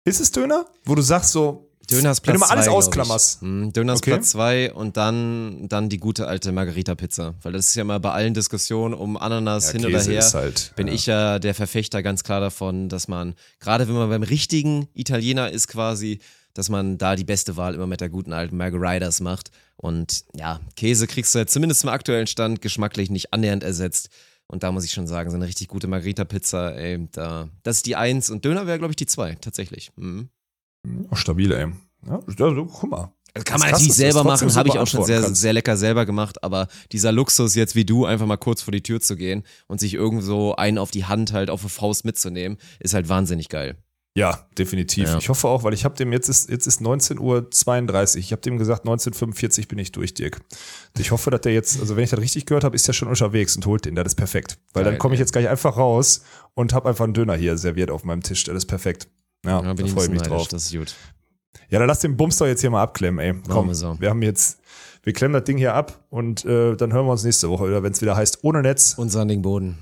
Ist es Döner? Wo du sagst so. Döner ist Wenn Platz du mal alles zwei, ausklammerst. Mhm, Döner ist Okay. Platz zwei und dann, dann die gute alte Margarita-Pizza. Weil das ist ja mal bei allen Diskussionen um Ananas Ja, hin Käse oder her. ist halt, bin ja. ich ja der Verfechter ganz klar davon, dass man, gerade wenn man beim richtigen Italiener ist quasi, dass man da die beste Wahl immer mit der guten alten Margaritas macht. Und ja, Käse kriegst du jetzt zumindest zum aktuellen Stand geschmacklich nicht annähernd ersetzt. Und da muss ich schon sagen, so eine richtig gute Margarita-Pizza, ey, da, das ist die Eins und Döner wäre, glaube ich, die Zwei, tatsächlich. Mhm. Oh, stabil, ey. Ja, also, guck mal. Das kann man krass, natürlich selber machen, habe ich auch schon sehr, sehr lecker selber gemacht, aber dieser Luxus jetzt wie du, einfach mal kurz vor die Tür zu gehen und sich irgendwo einen auf die Hand halt auf eine Faust mitzunehmen, ist halt wahnsinnig geil. Ja, definitiv. Ja. Ich hoffe auch, weil ich habe dem jetzt ist jetzt ist 19:32 Uhr. Ich habe dem gesagt 19:45 bin ich durch, Dirk. Ich hoffe, dass der jetzt, also wenn ich das richtig gehört habe, ist der schon unterwegs und holt den. Das ist perfekt, weil Geil, dann komme ich jetzt gleich einfach raus und habe einfach einen Döner hier serviert auf meinem Tisch. Das ist perfekt. Ja, ja da freue ich mich drauf. Das ist gut. Ja, dann lass den Bums doch jetzt hier mal abklemmen, ey. Komm, wir, so. wir haben jetzt, wir klemmen das Ding hier ab und äh, dann hören wir uns nächste Woche wieder, wenn es wieder heißt ohne Netz und sandigen Boden.